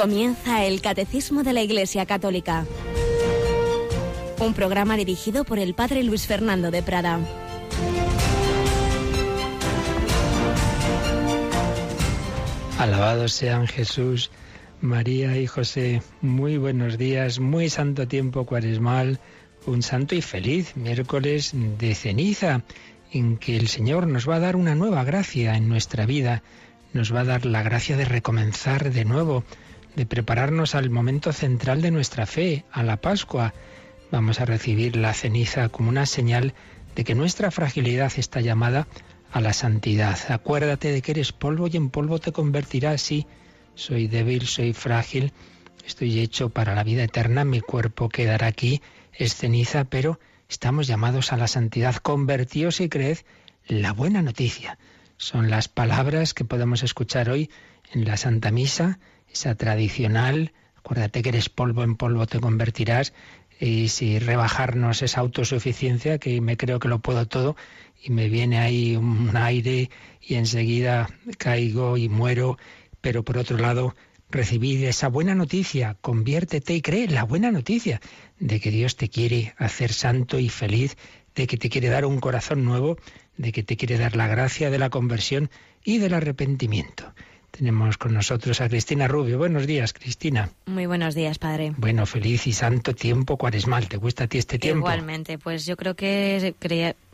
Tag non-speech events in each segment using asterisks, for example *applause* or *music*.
Comienza el Catecismo de la Iglesia Católica. Un programa dirigido por el Padre Luis Fernando de Prada. Alabados sean Jesús, María y José. Muy buenos días, muy santo tiempo cuaresmal, un santo y feliz miércoles de ceniza, en que el Señor nos va a dar una nueva gracia en nuestra vida, nos va a dar la gracia de recomenzar de nuevo de prepararnos al momento central de nuestra fe, a la Pascua. Vamos a recibir la ceniza como una señal de que nuestra fragilidad está llamada a la santidad. Acuérdate de que eres polvo y en polvo te convertirás. Sí, soy débil, soy frágil, estoy hecho para la vida eterna, mi cuerpo quedará aquí, es ceniza, pero estamos llamados a la santidad. Convertíos y creed la buena noticia. Son las palabras que podemos escuchar hoy en la Santa Misa esa tradicional, acuérdate que eres polvo, en polvo te convertirás, y si rebajarnos esa autosuficiencia, que me creo que lo puedo todo, y me viene ahí un aire y enseguida caigo y muero, pero por otro lado, recibir esa buena noticia, conviértete y cree la buena noticia de que Dios te quiere hacer santo y feliz, de que te quiere dar un corazón nuevo, de que te quiere dar la gracia de la conversión y del arrepentimiento. Tenemos con nosotros a Cristina Rubio. Buenos días, Cristina. Muy buenos días, padre. Bueno, feliz y santo tiempo cuaresmal. ¿Te gusta a ti este tiempo? Igualmente, pues yo creo que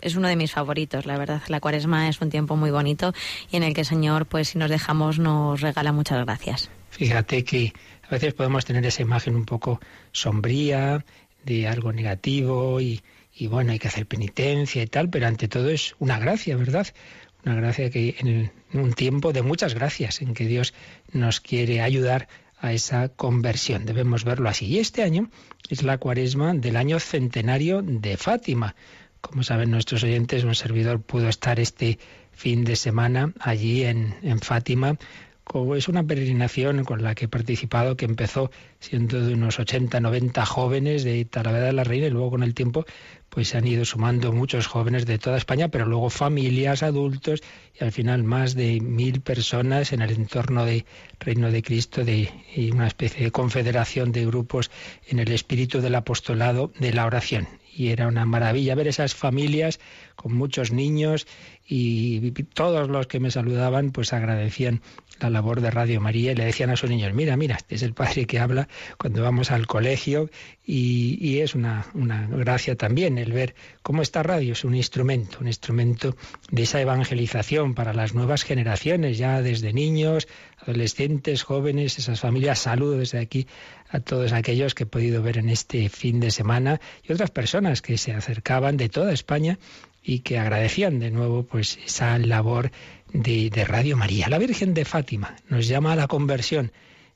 es uno de mis favoritos, la verdad. La cuaresma es un tiempo muy bonito y en el que el Señor, pues si nos dejamos, nos regala muchas gracias. Fíjate que a veces podemos tener esa imagen un poco sombría de algo negativo y, y bueno, hay que hacer penitencia y tal, pero ante todo es una gracia, ¿verdad? Una gracia que en un tiempo de muchas gracias, en que Dios nos quiere ayudar a esa conversión. Debemos verlo así. Y este año es la cuaresma del año centenario de Fátima. Como saben nuestros oyentes, un servidor pudo estar este fin de semana allí en, en Fátima es una peregrinación con la que he participado, que empezó siendo de unos 80, 90 jóvenes de Talavera de la Reina y luego con el tiempo pues se han ido sumando muchos jóvenes de toda España, pero luego familias, adultos y al final más de mil personas en el entorno de Reino de Cristo de, y una especie de confederación de grupos en el espíritu del apostolado de la oración. Y era una maravilla ver esas familias con muchos niños y todos los que me saludaban pues agradecían la labor de Radio María y le decían a sus niños, mira, mira, este es el padre que habla cuando vamos al colegio y, es una, una, gracia también el ver cómo esta radio es un instrumento, un instrumento de esa evangelización para las nuevas generaciones, ya desde niños, adolescentes, jóvenes, esas familias. Saludo desde aquí a todos aquellos que he podido ver en este fin de semana y otras personas que se acercaban de toda España y que agradecían de nuevo pues esa labor de, Radio María. La Virgen de Fátima nos llama a la conversión,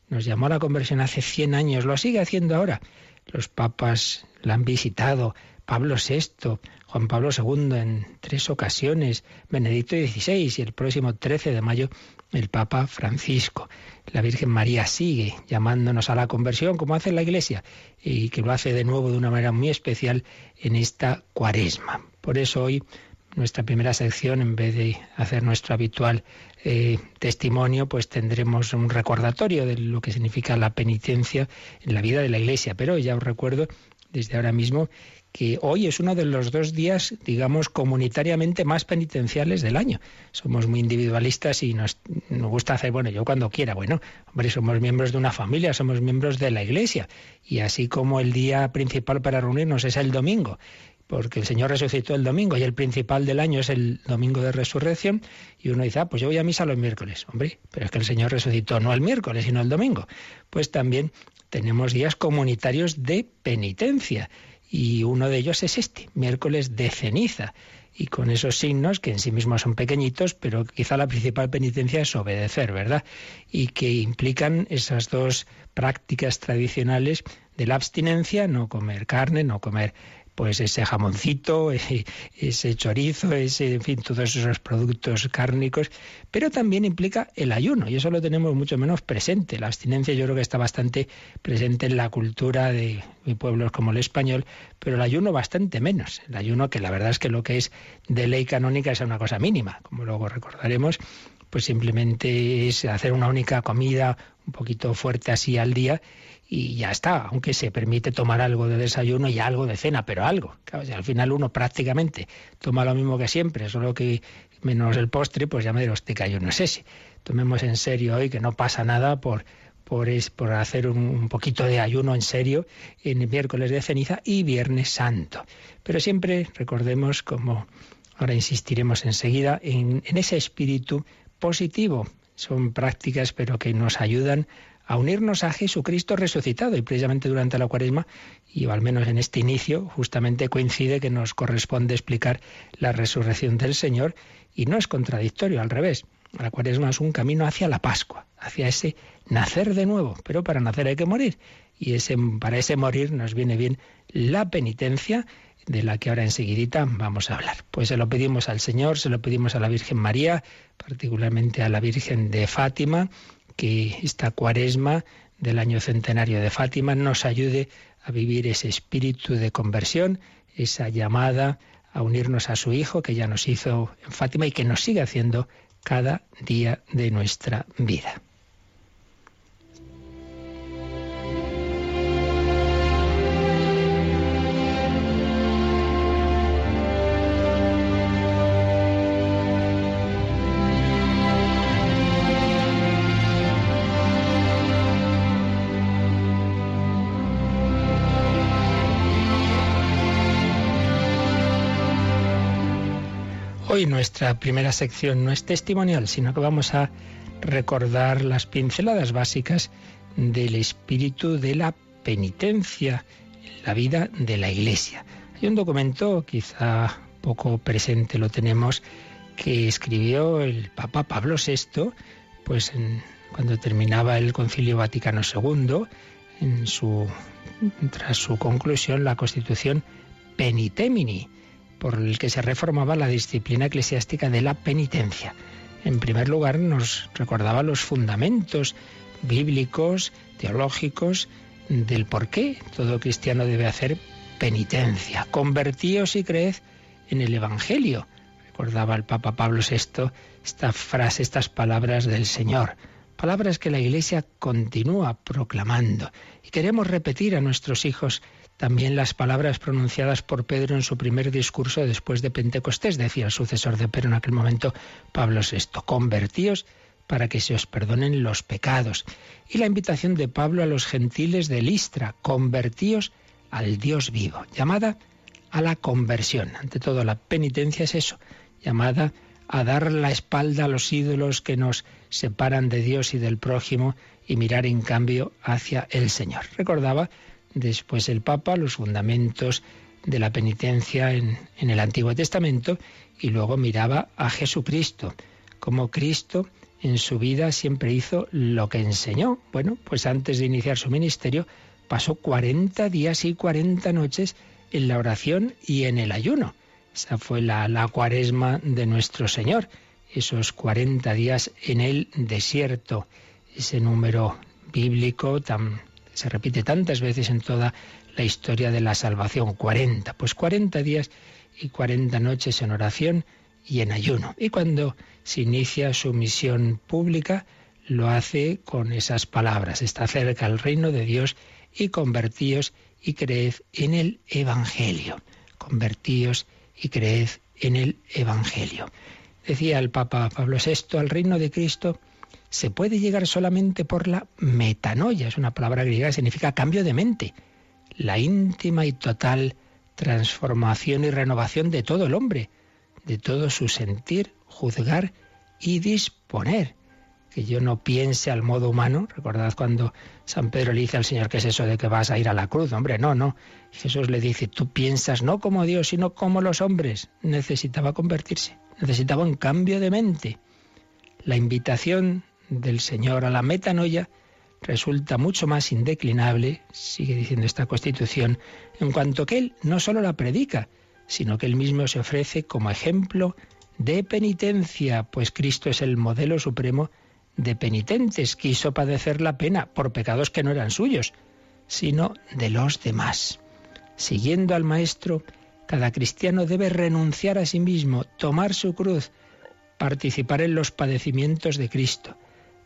nos llamó a la conversión hace 100 años, lo sigue haciendo ahora. Los papas la han visitado, Pablo VI, Juan Pablo II en tres ocasiones, Benedicto XVI y el próximo 13 de mayo el Papa Francisco. La Virgen María sigue llamándonos a la conversión como hace la Iglesia y que lo hace de nuevo de una manera muy especial en esta cuaresma. Por eso hoy nuestra primera sección, en vez de hacer nuestro habitual eh, testimonio, pues tendremos un recordatorio de lo que significa la penitencia en la vida de la Iglesia. Pero ya os recuerdo desde ahora mismo que hoy es uno de los dos días, digamos, comunitariamente más penitenciales del año. Somos muy individualistas y nos, nos, gusta hacer, bueno, yo cuando quiera, bueno, hombre, somos miembros de una familia, somos miembros de la Iglesia. Y así como el día principal para reunirnos es el domingo, porque el Señor resucitó el domingo y el principal del año es el domingo de resurrección, y uno dice, ah, pues yo voy a misa los miércoles. Hombre, pero es que el Señor resucitó no el miércoles, sino el domingo. Pues también tenemos días comunitarios de penitencia, y uno de ellos es este, miércoles de ceniza. Y con esos signos, que en sí mismos son pequeñitos, pero quizá la principal penitencia es obedecer, ¿verdad? Y que implican esas dos prácticas tradicionales de la abstinencia, no comer carne, no comer pues ese jamoncito, *laughs* ese chorizo, ese, en fin, todos esos productos cárnicos, pero también implica el ayuno, y eso lo tenemos mucho menos presente. La abstinencia yo creo que está bastante presente en la cultura de pueblos como el español, pero el ayuno bastante menos. El ayuno que la verdad es que lo que es de ley canónica es una cosa mínima, como luego recordaremos, pues simplemente es hacer una única comida un poquito fuerte así al día y ya está, aunque se permite tomar algo de desayuno y algo de cena, pero algo. al final uno prácticamente toma lo mismo que siempre, solo que menos el postre, pues ya me diré, hostia, yo no sé si. Tomemos en serio hoy que no pasa nada por, por, es, por hacer un, poquito de ayuno en serio en miércoles de ceniza y viernes santo. Pero siempre recordemos, como ahora insistiremos enseguida, en, en ese espíritu positivo. Son prácticas, pero que nos ayudan a unirnos a Jesucristo resucitado. Y precisamente durante la cuaresma, y al menos en este inicio, justamente coincide que nos corresponde explicar la resurrección del Señor y no es contradictorio, al revés. La cuaresma es un camino hacia la Pascua, hacia ese nacer de nuevo, pero para nacer hay que morir. Y ese, para ese morir nos viene bien la penitencia de la que ahora enseguidita vamos a hablar. Pues se lo pedimos al Señor, se lo pedimos a la Virgen María, particularmente a la Virgen de Fátima, que esta cuaresma del año centenario de Fátima nos ayude a vivir ese espíritu de conversión, esa llamada a unirnos a su Hijo que ya nos hizo en Fátima y que nos sigue haciendo cada día de nuestra vida. Hoy nuestra primera sección no es testimonial, sino que vamos a recordar las pinceladas básicas del espíritu de la penitencia en la vida de la Iglesia. Hay un documento, quizá poco presente lo tenemos, que escribió el Papa Pablo VI, pues cuando terminaba el Concilio Vaticano II, tras su conclusión, la Constitución Penitemini, por el que se reformaba la disciplina eclesiástica de la penitencia. En primer lugar, nos recordaba los fundamentos bíblicos, teológicos, del por qué todo cristiano debe hacer penitencia. Convertíos y creed en el Evangelio. Recordaba el Papa Pablo VI esta frase, estas palabras del Señor. Palabras que la Iglesia continúa proclamando. Y queremos repetir a nuestros hijos también las palabras pronunciadas por Pedro en su primer discurso después de Pentecostés, decía el sucesor de Pedro en aquel momento, Pablo VI, convertíos para que se os perdonen los pecados. Y la invitación de Pablo a los gentiles de Listra, convertíos al Dios vivo, llamada a la conversión. Ante todo, la penitencia es eso, llamada a dar la espalda a los ídolos que nos separan de Dios y del prójimo y mirar en cambio hacia el Señor. Recordaba después el Papa los fundamentos de la penitencia en, el Antiguo Testamento y luego miraba a Jesucristo, como Cristo en su vida siempre hizo lo que enseñó. Bueno, pues antes de iniciar su ministerio pasó 40 días y 40 noches en la oración y en el ayuno. Esa fue la, la cuaresma de nuestro Señor, esos 40 días en el desierto, ese número bíblico tan se repite tantas veces en toda la historia de la salvación. 40, pues 40 días y 40 noches en oración y en ayuno. Y cuando se inicia su misión pública, lo hace con esas palabras. Está cerca el reino de Dios y convertíos y creed en el Evangelio. Convertíos y creed en el Evangelio. Decía el Papa Pablo VI, al reino de Cristo se puede llegar solamente por la metanoia, es una palabra griega que significa cambio de mente, la íntima y total transformación y renovación de todo el hombre, de todo su sentir, juzgar y disponer. Que yo no piense al modo humano. Recordad cuando San Pedro le dice al Señor, ¿qué es eso de que vas a ir a la cruz? Hombre, no, no. Jesús le dice, tú piensas no como Dios, sino como los hombres. Necesitaba convertirse, necesitaba un cambio de mente. La invitación del Señor a la metanoia resulta mucho más indeclinable, sigue diciendo esta Constitución, en cuanto que Él no solo la predica, sino que Él mismo se ofrece como ejemplo de penitencia, pues Cristo es el modelo supremo de penitentes, quiso padecer la pena por pecados que no eran suyos, sino de los demás. Siguiendo al Maestro, cada cristiano debe renunciar a sí mismo, tomar su cruz, participar en los padecimientos de Cristo.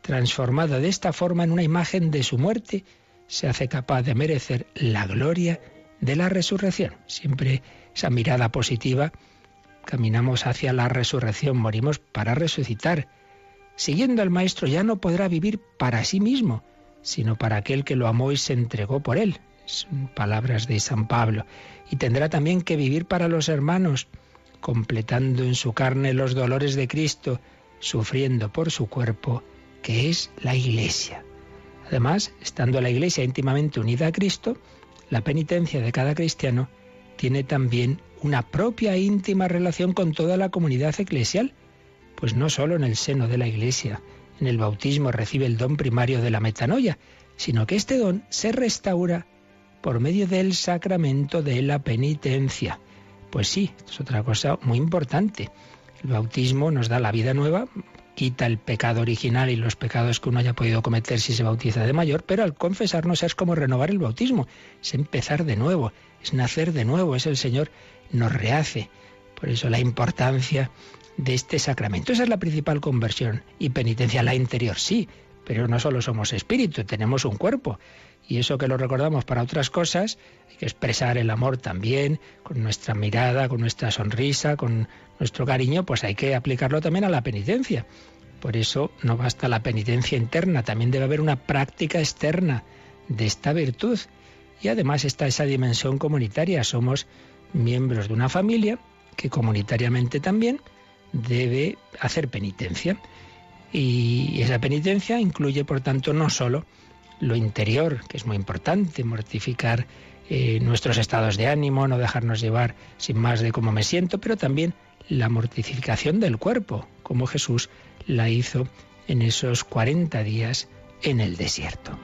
Transformado de esta forma en una imagen de su muerte, se hace capaz de merecer la gloria de la resurrección. Siempre esa mirada positiva, caminamos hacia la resurrección, morimos para resucitar. Siguiendo al Maestro ya no podrá vivir para sí mismo, sino para aquel que lo amó y se entregó por él. Son palabras de San Pablo. Y tendrá también que vivir para los hermanos, completando en su carne los dolores de Cristo, sufriendo por su cuerpo, que es la Iglesia. Además, estando la Iglesia íntimamente unida a Cristo, la penitencia de cada cristiano tiene también una propia íntima relación con toda la comunidad eclesial, pues no solo en el seno de la Iglesia, en el bautismo recibe el don primario de la metanoia, sino que este don se restaura por medio del sacramento de la penitencia. Pues sí, es otra cosa muy importante. El bautismo nos da la vida nueva, quita el pecado original y los pecados que uno haya podido cometer si se bautiza de mayor, pero al confesarnos es como renovar el bautismo, es empezar de nuevo, es nacer de nuevo, es el Señor nos rehace. Por eso la importancia de este sacramento. Esa es la principal conversión y penitencia, la interior, sí, pero no solo somos espíritu, tenemos un cuerpo y eso que lo recordamos para otras cosas, hay que expresar el amor también, con nuestra mirada, con nuestra sonrisa, con nuestro cariño, pues hay que aplicarlo también a la penitencia. Por eso no basta la penitencia interna, también debe haber una práctica externa de esta virtud. Y además está esa dimensión comunitaria, somos miembros de una familia que comunitariamente también debe hacer penitencia. Y esa penitencia incluye, por tanto, no solo lo interior, que es muy importante, mortificar eh, nuestros estados de ánimo, no dejarnos llevar sin más de cómo me siento, pero también la mortificación del cuerpo, como Jesús la hizo en esos 40 días en el desierto.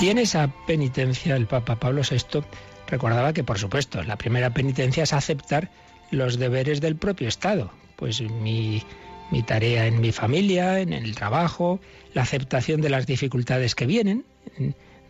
Y en esa penitencia el Papa Pablo VI recordaba que, por supuesto, la primera penitencia es aceptar los deberes del propio Estado. Pues mi, mi tarea en mi familia, en el trabajo, la aceptación de las dificultades que vienen,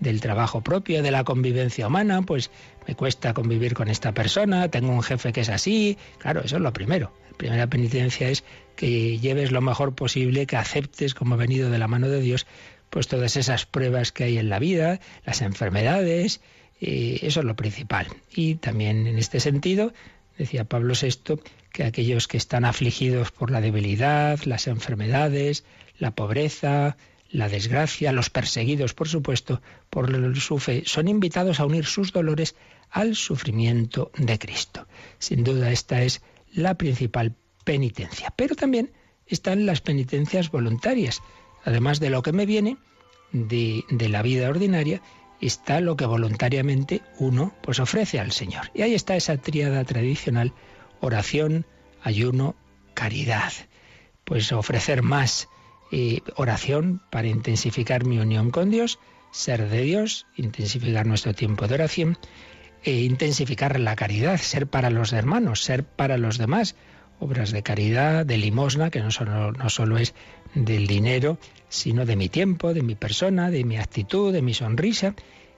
del trabajo propio, de la convivencia humana, pues me cuesta convivir con esta persona, tengo un jefe que es así, claro, eso es lo primero. La primera penitencia es que lleves lo mejor posible, que aceptes como venido de la mano de Dios, pues todas esas pruebas que hay en la vida, las enfermedades, eso es lo principal. Y también en este sentido, decía Pablo VI, que aquellos que están afligidos por la debilidad, las enfermedades, la pobreza, la desgracia, los perseguidos, por supuesto, por su fe, son invitados a unir sus dolores al sufrimiento de Cristo. Sin duda esta es la principal penitencia. Pero también están las penitencias voluntarias. Además de lo que me viene de, de la vida ordinaria, está lo que voluntariamente uno pues ofrece al Señor. Y ahí está esa tríada tradicional, oración, ayuno, caridad. Pues ofrecer más eh, oración para intensificar mi unión con Dios, ser de Dios, intensificar nuestro tiempo de oración, e intensificar la caridad, ser para los hermanos, ser para los demás, obras de caridad, de limosna, que no solo, no solo es del dinero, sino de mi tiempo, de mi persona, de mi actitud, de mi sonrisa,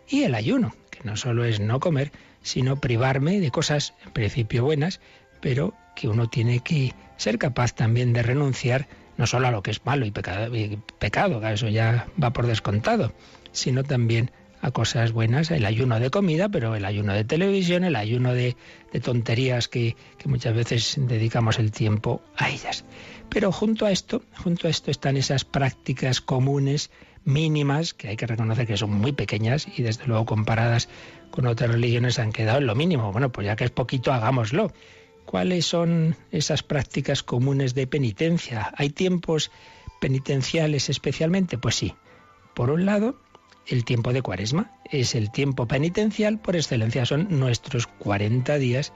y el ayuno, que no solo es no comer, sino privarme de cosas en principio buenas, pero que uno tiene que ser capaz también de renunciar no solo a lo que es malo y pecado, pecado eso ya va por descontado, sino también a cosas buenas, el ayuno de comida, pero el ayuno de televisión, el ayuno de, tonterías que, que, muchas veces dedicamos el tiempo a ellas. Pero junto a esto, junto a esto están esas prácticas comunes, mínimas, que hay que reconocer que son muy pequeñas y desde luego comparadas con otras religiones han quedado en lo mínimo. Bueno, pues ya que es poquito, hagámoslo. ¿Cuáles son esas prácticas comunes de penitencia? ¿Hay tiempos penitenciales especialmente? Pues sí. Por un lado, el tiempo de cuaresma es el tiempo penitencial por excelencia, son nuestros 40 días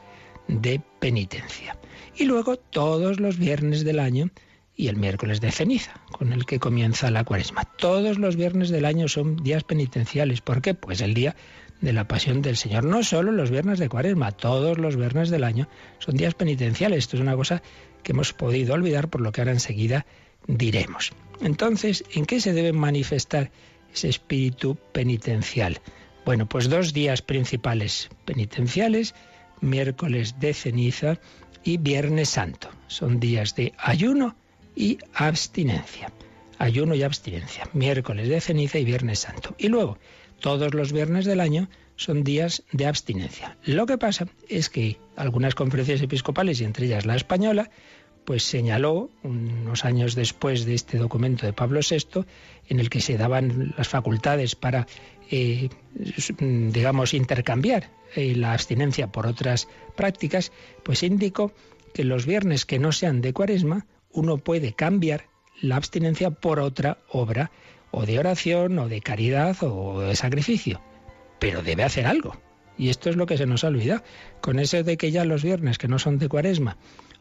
de penitencia. Y luego todos los viernes del año y el miércoles de ceniza, con el que comienza la cuaresma. Todos los viernes del año son días penitenciales. ¿Por qué? Pues el día de la pasión del Señor. No solo los viernes de cuaresma, todos los viernes del año son días penitenciales. Esto es una cosa que hemos podido olvidar por lo que ahora enseguida diremos. Entonces, ¿en qué se deben manifestar ese espíritu penitencial. Bueno, pues dos días principales penitenciales, miércoles de ceniza y viernes santo. Son días de ayuno y abstinencia. Ayuno y abstinencia, miércoles de ceniza y viernes santo. Y luego, todos los viernes del año son días de abstinencia. Lo que pasa es que algunas conferencias episcopales, y entre ellas la española, pues señaló, unos años después de este documento de Pablo VI, en el que se daban las facultades para, eh, digamos, intercambiar eh, la abstinencia por otras prácticas, pues indicó que los viernes que no sean de cuaresma, uno puede cambiar la abstinencia por otra obra, o de oración, o de caridad, o de sacrificio. Pero debe hacer algo. Y esto es lo que se nos ha olvidado. Con eso de que ya los viernes que no son de cuaresma,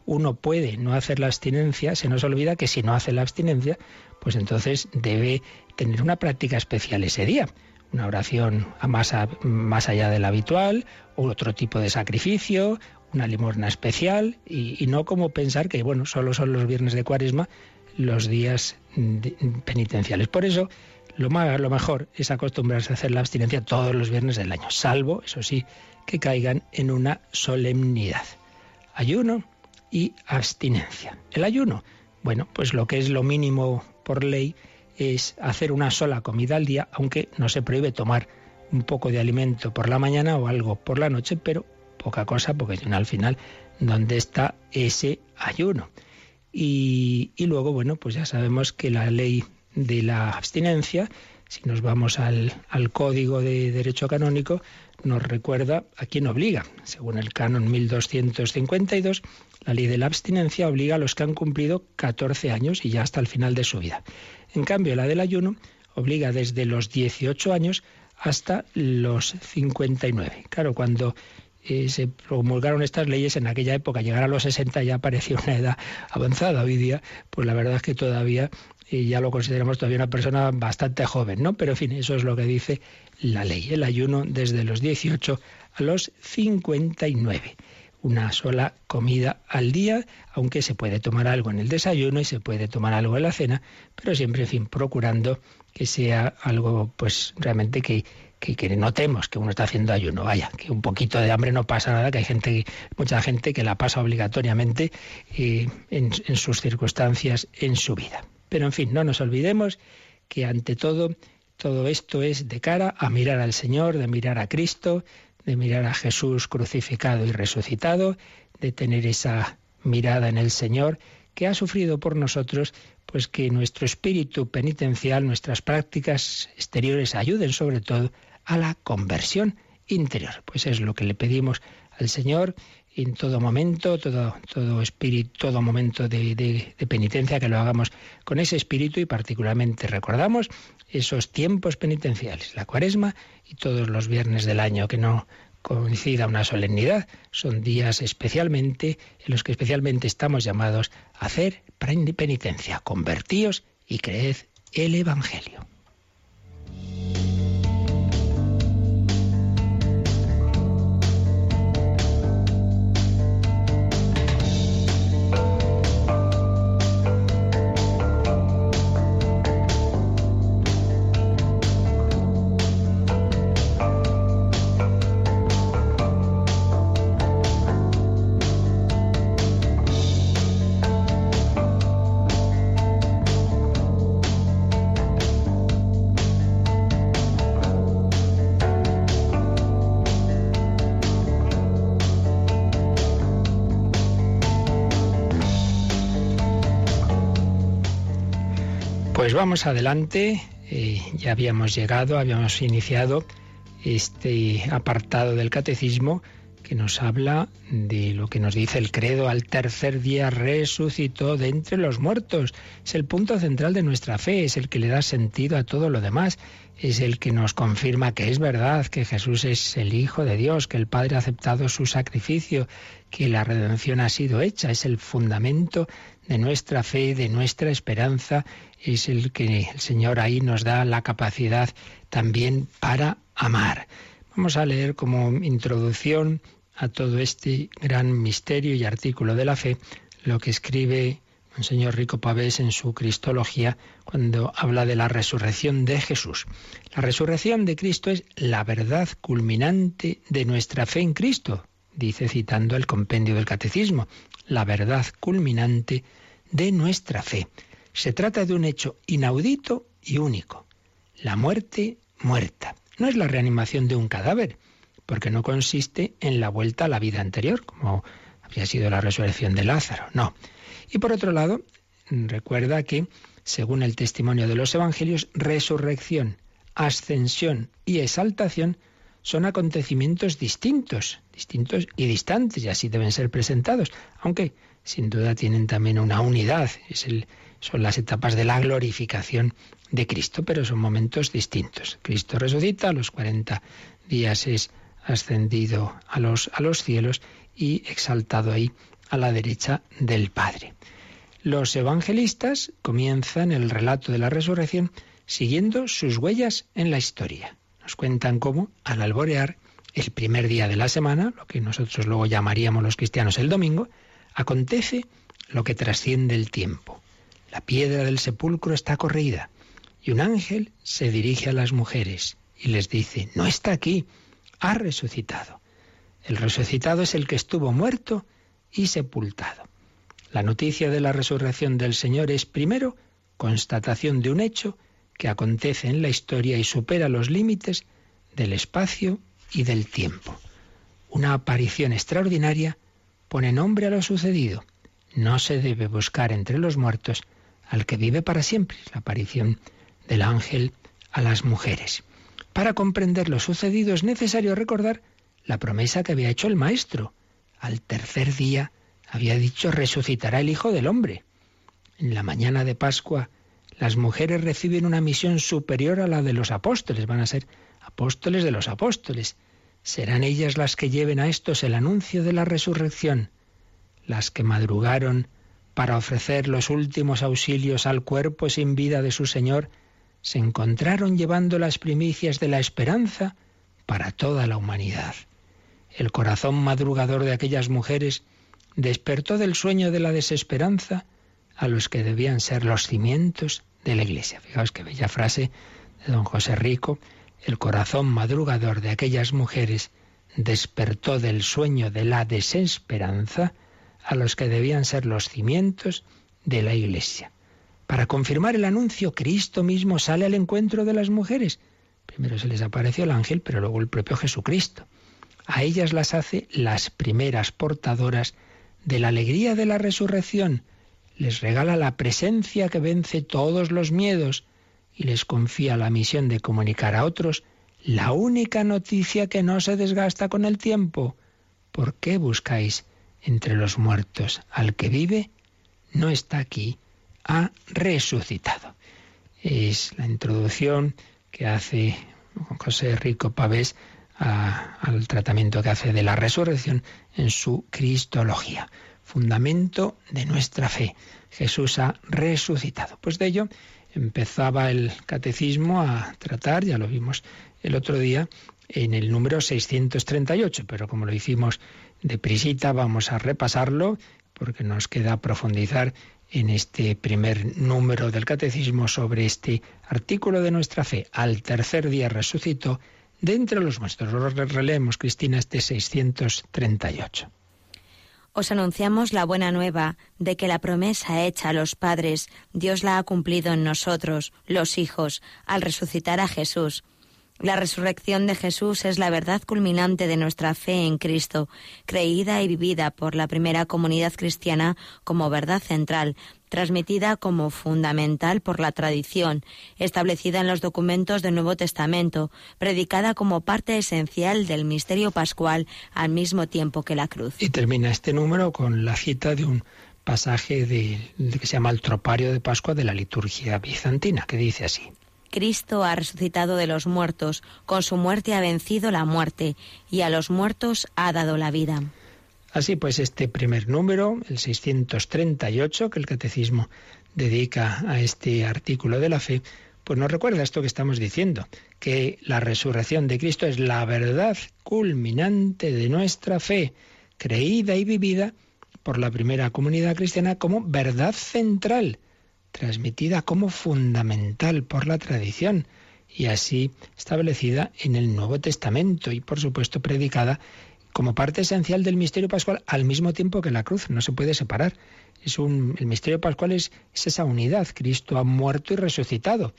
uno puede no hacer la abstinencia, se nos olvida que si no hace la abstinencia, pues entonces debe tener una práctica especial ese día. Una oración más, más allá del habitual, otro tipo de sacrificio, una limosna especial, y, y no como pensar que, bueno, solo son los viernes de cuaresma los días penitenciales. Por eso, lo, más, lo mejor es acostumbrarse a hacer la abstinencia todos los viernes del año, salvo, eso sí, que caigan en una solemnidad. Ayuno y abstinencia. El ayuno, bueno, pues lo que es lo mínimo por ley es hacer una sola comida al día, aunque no se prohíbe tomar un poco de alimento por la mañana o algo por la noche, pero poca cosa, porque al final, ¿dónde está ese ayuno? Y, luego, bueno, pues ya sabemos que la ley de la abstinencia, si nos vamos al, al Código de Derecho Canónico, nos recuerda a quién obliga. Según el canon 1252, la ley de la abstinencia obliga a los que han cumplido 14 años y ya hasta el final de su vida. En cambio, la del ayuno obliga desde los 18 años hasta los 59. Claro, cuando eh, se promulgaron estas leyes en aquella época, llegar a los 60 ya parecía una edad avanzada. Hoy día, pues la verdad es que todavía eh, ya lo consideramos todavía una persona bastante joven, ¿no? Pero en fin, eso es lo que dice la ley. El ayuno desde los 18 a los 59 una sola comida al día, aunque se puede tomar algo en el desayuno y se puede tomar algo en la cena, pero siempre, en fin, procurando que sea algo, pues realmente que, que, notemos que uno está haciendo ayuno. Vaya, que un poquito de hambre no pasa nada, que hay gente, mucha gente que la pasa obligatoriamente eh, en sus circunstancias en su vida. Pero en fin, no nos olvidemos que ante todo, todo esto es de cara a mirar al Señor, de mirar a Cristo, de mirar a Jesús crucificado y resucitado, de tener esa mirada en el Señor que ha sufrido por nosotros, pues que nuestro espíritu penitencial, nuestras prácticas exteriores ayuden sobre todo a la conversión interior. Pues es lo que le pedimos al Señor en todo momento, todo, todo espíritu, todo momento de, de, penitencia, que lo hagamos con ese espíritu y particularmente recordamos esos tiempos penitenciales, la cuaresma y todos los viernes del año, que no coincida una solemnidad, son días especialmente en los que especialmente estamos llamados a hacer penitencia, convertíos y creed el Evangelio. Vamos adelante. Eh, ya habíamos llegado, habíamos iniciado este apartado del catecismo que nos habla de lo que nos dice el credo al tercer día resucitó de entre los muertos. Es el punto central de nuestra fe, es el que le da sentido a todo lo demás, es el que nos confirma que es verdad, que Jesús es el Hijo de Dios, que el Padre ha aceptado su sacrificio, que la redención ha sido hecha, es el fundamento de nuestra fe, de nuestra esperanza, es el que el Señor ahí nos da la capacidad también para amar. Vamos a leer como introducción a todo este gran misterio y artículo de la fe lo que escribe señor Rico Pavés en su Cristología cuando habla de la resurrección de Jesús. La resurrección de Cristo es la verdad culminante de nuestra fe en Cristo, dice citando el compendio del Catecismo, la verdad culminante de nuestra fe. Se trata de un hecho inaudito y único, la muerte muerta. No es la reanimación de un cadáver, porque no consiste en la vuelta a la vida anterior, como había sido la resurrección de Lázaro, no y por otro lado, recuerda que, según el testimonio de los Evangelios, resurrección, ascensión y exaltación son acontecimientos distintos, distintos y distantes, y así deben ser presentados, aunque sin duda tienen también una unidad, son las etapas de la glorificación de Cristo, pero son momentos distintos. Cristo resucita, a los 40 días es ascendido a los, a los cielos y exaltado ahí a la derecha del Padre. Los evangelistas comienzan el relato de la resurrección siguiendo sus huellas en la historia. Nos cuentan cómo, al alborear, el primer día de la semana, lo que nosotros luego llamaríamos los cristianos el domingo, acontece lo que trasciende el tiempo. La piedra del sepulcro está corrida y un ángel se dirige a las mujeres y les dice, no está aquí, ha resucitado. El resucitado es el que estuvo muerto y sepultado. La noticia de la resurrección del Señor es primero constatación de un hecho que acontece en la historia y supera los límites del espacio y del tiempo. Una aparición extraordinaria pone nombre a lo sucedido. No se debe buscar entre los muertos al que vive para siempre, la aparición del ángel a las mujeres. Para comprender lo sucedido es necesario recordar la promesa que había hecho el Maestro al tercer día había dicho resucitará el Hijo del Hombre. En la mañana de Pascua las mujeres reciben una misión superior a la de los apóstoles, van a ser apóstoles de los apóstoles. Serán ellas las que lleven a estos el anuncio de la resurrección, las que madrugaron para ofrecer los últimos auxilios al cuerpo sin vida de su Señor, se encontraron llevando las primicias de la esperanza para toda la humanidad. El corazón madrugador de aquellas mujeres despertó del sueño de la desesperanza a los que debían ser los cimientos de la Iglesia. Fijaos qué bella frase de don José Rico. El corazón madrugador de aquellas mujeres despertó del sueño de la desesperanza a los que debían ser los cimientos de la Iglesia. Para confirmar el anuncio, Cristo mismo sale al encuentro de las mujeres. Primero se les apareció el ángel, pero luego el propio Jesucristo. A ellas las hace las primeras portadoras de la alegría de la resurrección. Les regala la presencia que vence todos los miedos y les confía la misión de comunicar a otros la única noticia que no se desgasta con el tiempo. ¿Por qué buscáis entre los muertos al que vive? No está aquí, ha resucitado. Es la introducción que hace José Rico Pavés al tratamiento que hace de la resurrección en su Cristología, fundamento de nuestra fe. Jesús ha resucitado. Pues de ello empezaba el catecismo a tratar, ya lo vimos el otro día, en el número 638, pero como lo hicimos de prisita, vamos a repasarlo porque nos queda profundizar en este primer número del catecismo sobre este artículo de nuestra fe. Al tercer día resucitó de entre los nuestros. Releemos, Cristina, este 638. Os anunciamos la buena nueva de que la promesa hecha a los padres, Dios la ha cumplido en nosotros, los hijos, al resucitar a Jesús. La resurrección de Jesús es la verdad culminante de nuestra fe en Cristo, creída y vivida por la primera comunidad cristiana como verdad central, transmitida como fundamental por la tradición, establecida en los documentos del Nuevo Testamento, predicada como parte esencial del misterio pascual al mismo tiempo que la cruz. Y termina este número con la cita de un pasaje de, que se llama el Tropario de Pascua de la liturgia bizantina, que dice así. Cristo ha resucitado de los muertos, con su muerte ha vencido la muerte, y a los muertos ha dado la vida. Así pues, este primer número, el 638, que el catecismo dedica a este artículo de la fe, pues nos recuerda esto que estamos diciendo, que la resurrección de Cristo es la verdad culminante de nuestra fe, creída y vivida por la primera comunidad cristiana como verdad central, transmitida como fundamental por la tradición y así establecida en el Nuevo Testamento y por supuesto predicada como parte esencial del misterio pascual al mismo tiempo que la cruz, no se puede separar. Es un, el misterio pascual es, es esa unidad, Cristo ha muerto y resucitado.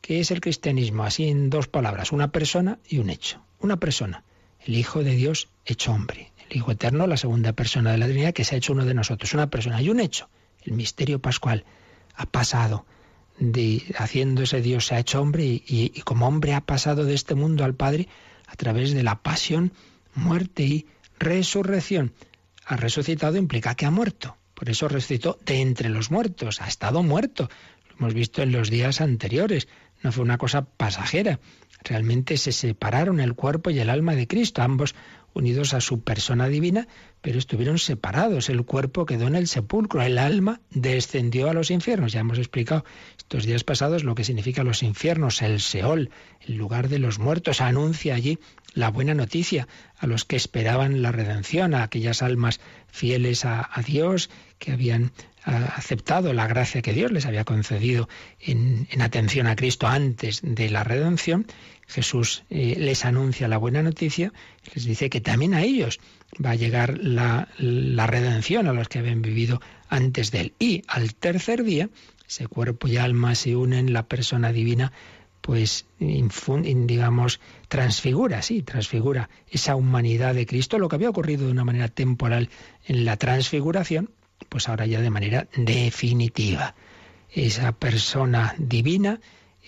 ¿Qué es el cristianismo? Así en dos palabras, una persona y un hecho. Una persona, el Hijo de Dios hecho hombre, el Hijo Eterno, la segunda persona de la Trinidad que se ha hecho uno de nosotros, una persona y un hecho. El misterio pascual ha pasado de haciendo ese Dios se ha hecho hombre y como hombre ha pasado de este mundo al Padre a través de la pasión, muerte y resurrección. Ha resucitado implica que ha muerto. Por eso resucitó de entre los muertos. Ha estado muerto. Lo hemos visto en los días anteriores. No fue una cosa pasajera. Realmente se separaron el cuerpo y el alma de Cristo, ambos unidos a su persona divina, pero estuvieron separados. El cuerpo quedó en el sepulcro, el alma descendió a los infiernos. Ya hemos explicado estos días pasados lo que significa los infiernos, el Seol, el lugar de los muertos. Anuncia allí la buena noticia a los que esperaban la redención, a aquellas almas fieles a, Dios que habían aceptado la gracia que Dios les había concedido en, atención a Cristo antes de la redención, Jesús eh, les anuncia la buena noticia, les dice que también a ellos va a llegar la, la redención a los que habían vivido antes de él. Y al tercer día, ese cuerpo y alma se unen, la persona divina pues digamos, transfigura, sí, transfigura esa humanidad de Cristo, lo que había ocurrido de una manera temporal en la transfiguración, pues ahora ya de manera definitiva. Esa persona divina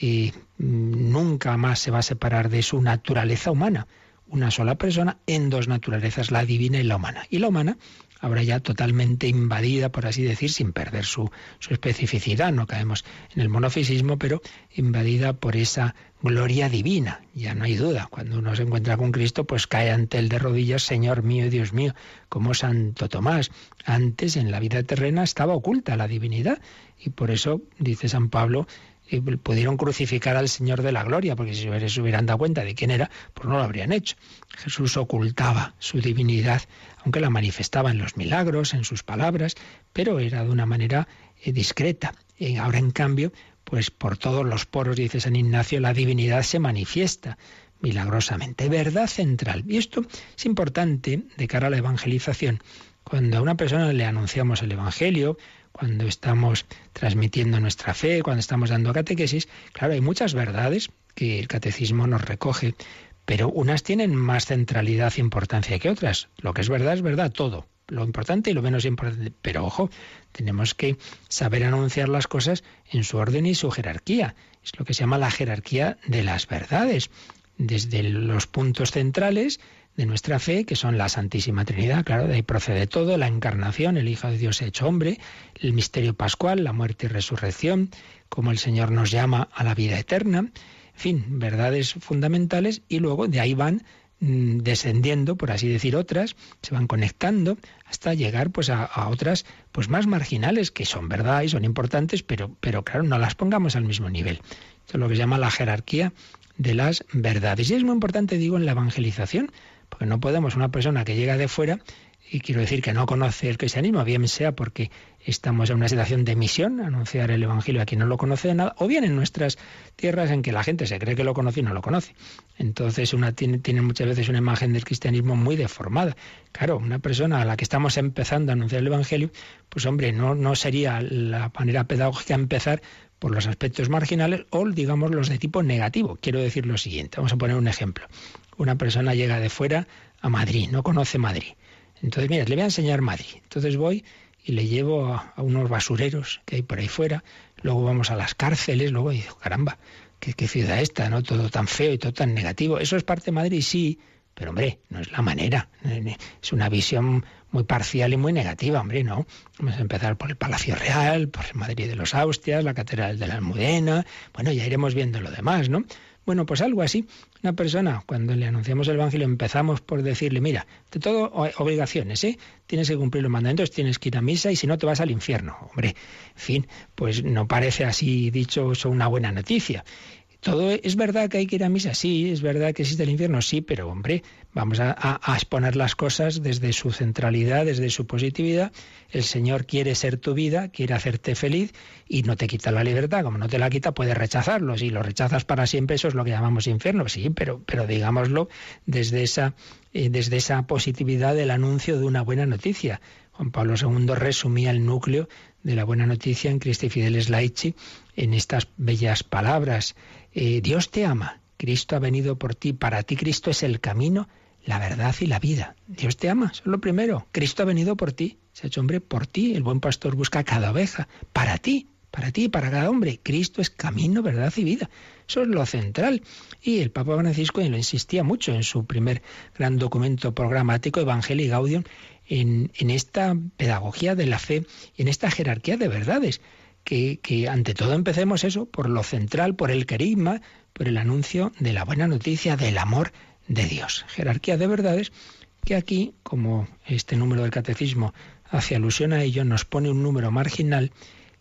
mm, nunca más se va a separar de su naturaleza humana. Una sola persona en dos naturalezas, la divina y la humana. Y la humana ahora ya totalmente invadida, por así decir, sin perder su, su especificidad, no caemos en el monofisismo, pero invadida por esa gloria divina. Ya no hay duda, cuando uno se encuentra con Cristo, pues cae ante él de rodillas, Señor mío y Dios mío, como Santo Tomás. Antes, en la vida terrena, estaba oculta la divinidad, y por eso, dice San Pablo, pudieron crucificar al Señor de la Gloria, porque si se hubieran dado cuenta de quién era, pues no lo habrían hecho. Jesús ocultaba su divinidad, aunque la manifestaba en los milagros, en sus palabras, pero era de una manera eh, discreta. Y ahora, en cambio, pues por todos los poros, dice San Ignacio, la divinidad se manifiesta milagrosamente. Verdad central. Y esto es importante de cara a la evangelización. Cuando a una persona le anunciamos el Evangelio, cuando estamos transmitiendo nuestra fe, cuando estamos dando catequesis, claro, hay muchas verdades que el catecismo nos recoge, pero unas tienen más centralidad e importancia que otras. Lo que es verdad es verdad, todo. Lo importante y lo menos importante. Pero ojo, tenemos que saber anunciar las cosas en su orden y su jerarquía. Es lo que se llama la jerarquía de las verdades. Desde los puntos centrales, de nuestra fe, que son la Santísima Trinidad, claro, de ahí procede todo, la encarnación, el Hijo de Dios hecho hombre, el misterio pascual, la muerte y resurrección, como el Señor nos llama a la vida eterna, en fin, verdades fundamentales y luego de ahí van mm, descendiendo, por así decir, otras, se van conectando hasta llegar pues a, otras pues más marginales que son verdad y son importantes, pero, pero claro, no las pongamos al mismo nivel. Esto es lo que se llama la jerarquía de las verdades. Y es muy importante, digo, en la evangelización, porque no podemos, una persona que llega de fuera, y quiero decir que no conoce el cristianismo, bien sea porque estamos en una situación de misión, anunciar el Evangelio a quien no lo conoce de nada, o bien en nuestras tierras en que la gente se cree que lo conoce y no lo conoce. Entonces una tiene, tiene muchas veces una imagen del cristianismo muy deformada. Claro, una persona a la que estamos empezando a anunciar el Evangelio, pues hombre, no, no sería la manera pedagógica empezar por los aspectos marginales o digamos los de tipo negativo. Quiero decir lo siguiente, vamos a poner un ejemplo una persona llega de fuera a Madrid, no conoce Madrid. Entonces, mira, le voy a enseñar Madrid. Entonces voy y le llevo a, unos basureros que hay por ahí fuera, luego vamos a las cárceles, luego digo, caramba, ¿qué, qué ciudad esta, ¿no? Todo tan feo y todo tan negativo. ¿Eso es parte de Madrid? Sí, pero hombre, no es la manera. Es una visión muy parcial y muy negativa, hombre, ¿no? Vamos a empezar por el Palacio Real, por el Madrid de los Austrias, la Catedral de la Almudena, bueno, ya iremos viendo lo demás, ¿no? Bueno, pues algo así. Una persona, cuando le anunciamos el Evangelio, empezamos por decirle, mira, de todo obligaciones, ¿eh? Tienes que cumplir los mandamientos, tienes que ir a misa y si no te vas al infierno. Hombre, en fin, pues no parece así dicho una buena noticia. Todo es verdad que hay que ir a misa, sí, es verdad que existe el infierno, sí, pero hombre, vamos a, exponer las cosas desde su centralidad, desde su positividad. El Señor quiere ser tu vida, quiere hacerte feliz y no te quita la libertad. Como no te la quita, puedes rechazarlo. Si lo rechazas para siempre, eso es lo que llamamos infierno. Sí, pero, pero digámoslo desde esa, eh, desde esa positividad del anuncio de una buena noticia. Juan Pablo II resumía el núcleo de la buena noticia en Cristi Fideles Laici en estas bellas palabras. Eh, Dios te ama, Cristo ha venido por ti, para ti Cristo es el camino, la verdad y la vida. Dios te ama, eso es lo primero. Cristo ha venido por ti, se ha hecho hombre por ti. El buen pastor busca cada oveja, para ti, para ti, para cada hombre. Cristo es camino, verdad y vida. Eso es lo central. Y el Papa Francisco lo insistía mucho en su primer gran documento programático, Evangelii Gaudium, en, en esta pedagogía de la fe en esta jerarquía de verdades que, ante todo empecemos eso por lo central, por el querigma, por el anuncio de la buena noticia del amor de Dios. Jerarquía de verdades que aquí, como este número del catecismo hace alusión a ello, nos pone un número marginal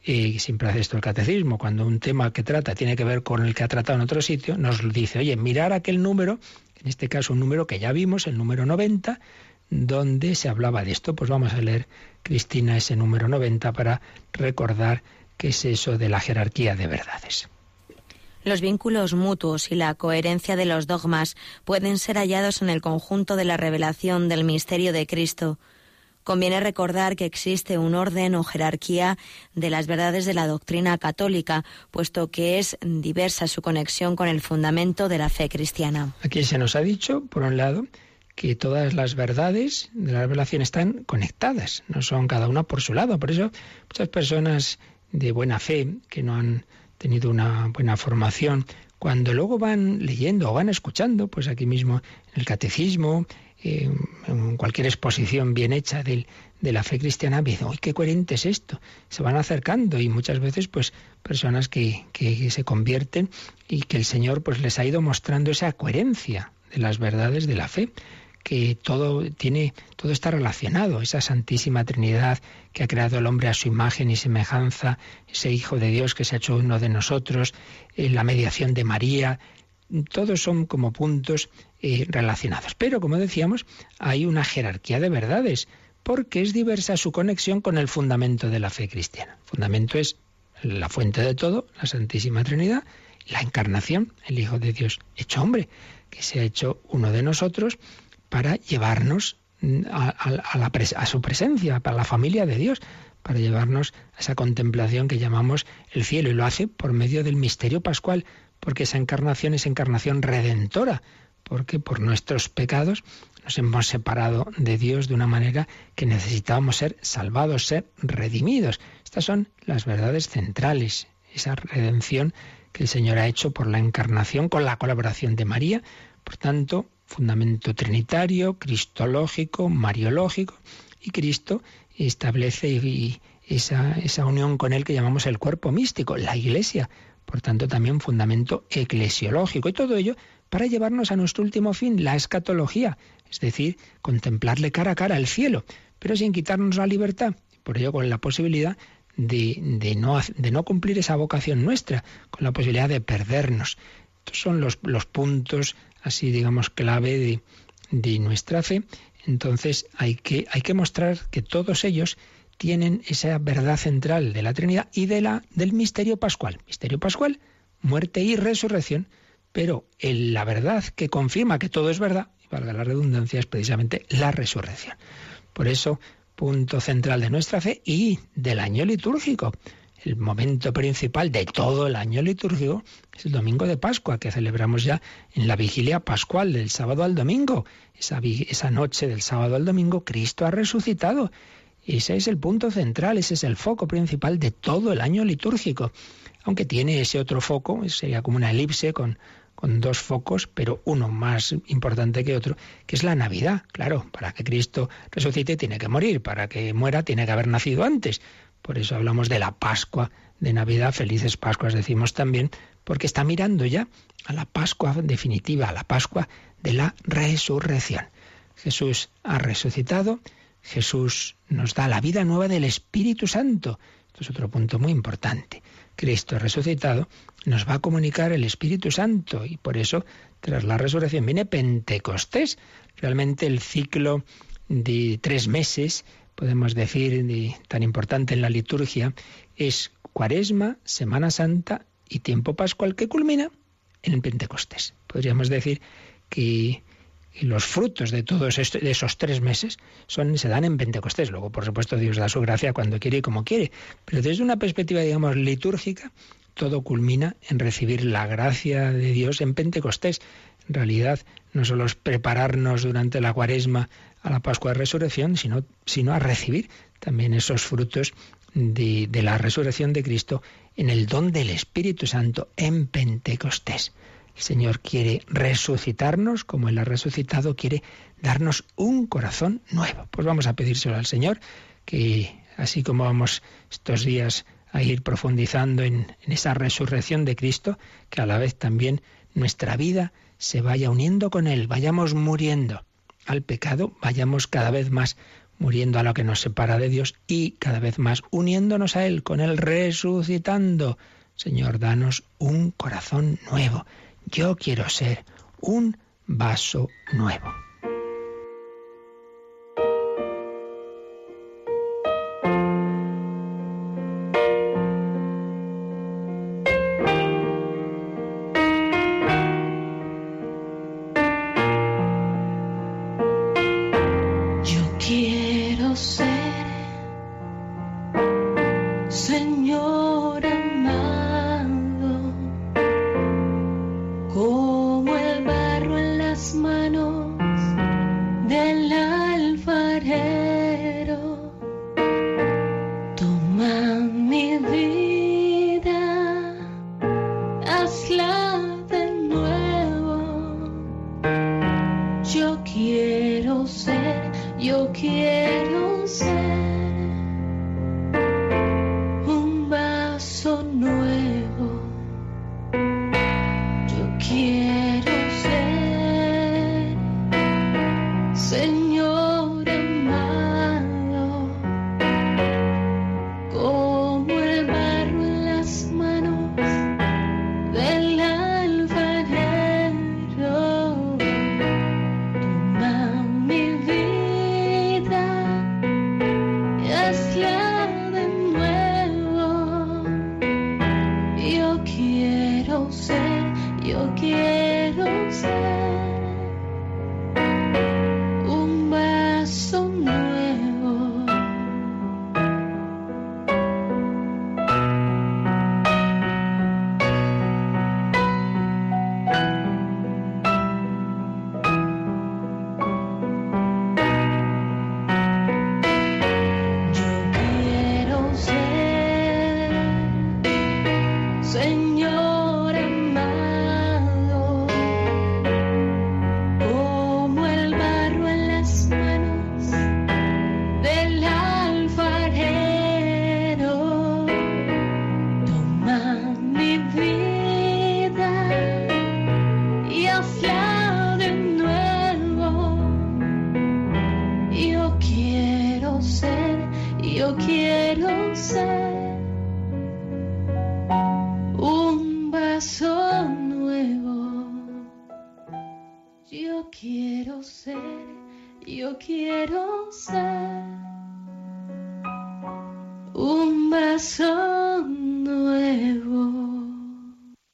y eh, siempre hace esto el catecismo, cuando un tema que trata tiene que ver con el que ha tratado en otro sitio, nos dice, oye, mirar aquel número, en este caso un número que ya vimos, el número 90, donde se hablaba de esto. Pues vamos a leer, Cristina, ese número 90 para recordar ¿Qué es eso de la jerarquía de verdades? Los vínculos mutuos y la coherencia de los dogmas pueden ser hallados en el conjunto de la revelación del misterio de Cristo. Conviene recordar que existe un orden o jerarquía de las verdades de la doctrina católica, puesto que es diversa su conexión con el fundamento de la fe cristiana. Aquí se nos ha dicho, por un lado, que todas las verdades de la revelación están conectadas, no son cada una por su lado. Por eso muchas personas de buena fe, que no han tenido una buena formación, cuando luego van leyendo o van escuchando, pues aquí mismo en el catecismo, en cualquier exposición bien hecha de, de la fe cristiana, dicen, ¡uy, qué coherente es esto! Se van acercando y muchas veces, pues, personas que, que se convierten y que el Señor, pues, les ha ido mostrando esa coherencia de las verdades de la fe que todo tiene, todo está relacionado, esa Santísima Trinidad que ha creado el hombre a su imagen y semejanza, ese Hijo de Dios que se ha hecho uno de nosotros, eh, la mediación de María, todos son como puntos eh, relacionados. Pero, como decíamos, hay una jerarquía de verdades, porque es diversa su conexión con el fundamento de la fe cristiana. El fundamento es la fuente de todo, la Santísima Trinidad, la encarnación, el Hijo de Dios hecho hombre, que se ha hecho uno de nosotros para llevarnos a, su presencia, para la familia de Dios, para llevarnos a esa contemplación que llamamos el cielo. Y lo hace por medio del misterio pascual, porque esa encarnación es encarnación redentora, porque por nuestros pecados nos hemos separado de Dios de una manera que necesitábamos ser salvados, ser redimidos. Estas son las verdades centrales, esa redención que el Señor ha hecho por la encarnación con la colaboración de María. Por tanto, fundamento trinitario, cristológico, mariológico, y Cristo establece esa, esa unión con él que llamamos el cuerpo místico, la Iglesia, por tanto también fundamento eclesiológico, y todo ello para llevarnos a nuestro último fin, la escatología, es decir, contemplarle cara a cara al cielo, pero sin quitarnos la libertad, por ello con la posibilidad de, de, no, de no cumplir esa vocación nuestra, con la posibilidad de perdernos. Estos son los puntos así digamos clave de, de nuestra fe. Entonces hay que, mostrar que todos ellos tienen esa verdad central de la Trinidad y de la, del misterio pascual. Misterio pascual, muerte y resurrección, pero la verdad que confirma que todo es verdad, y valga la redundancia, es precisamente la resurrección. Por eso, punto central de nuestra fe y del año litúrgico el momento principal de todo el año litúrgico es el domingo de Pascua, que celebramos ya en la vigilia pascual del sábado al domingo. Esa, noche del sábado al domingo, Cristo ha resucitado. Ese es el punto central, ese es el foco principal de todo el año litúrgico. Aunque tiene ese otro foco, sería como una elipse con dos focos, pero uno más importante que otro, que es la Navidad. Claro, para que Cristo resucite tiene que morir, para que muera tiene que haber nacido antes. Por eso hablamos de la Pascua de Navidad, felices Pascuas decimos también, porque está mirando ya a la Pascua definitiva, a la Pascua de la resurrección. Jesús ha resucitado, Jesús nos da la vida nueva del Espíritu Santo. Esto es otro punto muy importante. Cristo resucitado, nos va a comunicar el Espíritu Santo y por eso tras la resurrección viene Pentecostés. Realmente el ciclo de tres meses, podemos decir, tan importante en la liturgia, es Cuaresma, Semana Santa y tiempo pascual que culmina en el Pentecostés. Podríamos decir que los frutos de todos de esos tres meses son, se dan en Pentecostés. Luego, por supuesto, Dios da su gracia cuando quiere y como quiere. Pero desde una perspectiva, digamos, litúrgica, todo culmina en recibir la gracia de Dios en Pentecostés. En realidad, no solo es prepararnos durante la cuaresma a la Pascua de Resurrección, sino, sino a recibir también esos frutos de, la resurrección de Cristo en el don del Espíritu Santo en Pentecostés. El Señor quiere resucitarnos como Él ha resucitado, quiere darnos un corazón nuevo. Pues vamos a pedírselo al Señor, que así como vamos estos días a ir profundizando en esa resurrección de Cristo, que a la vez también nuestra vida se vaya uniendo con Él, vayamos muriendo al pecado, vayamos cada vez más muriendo a lo que nos separa de Dios y cada vez más uniéndonos a Él, con Él resucitando. Señor, danos un corazón nuevo. Yo quiero ser un vaso nuevo.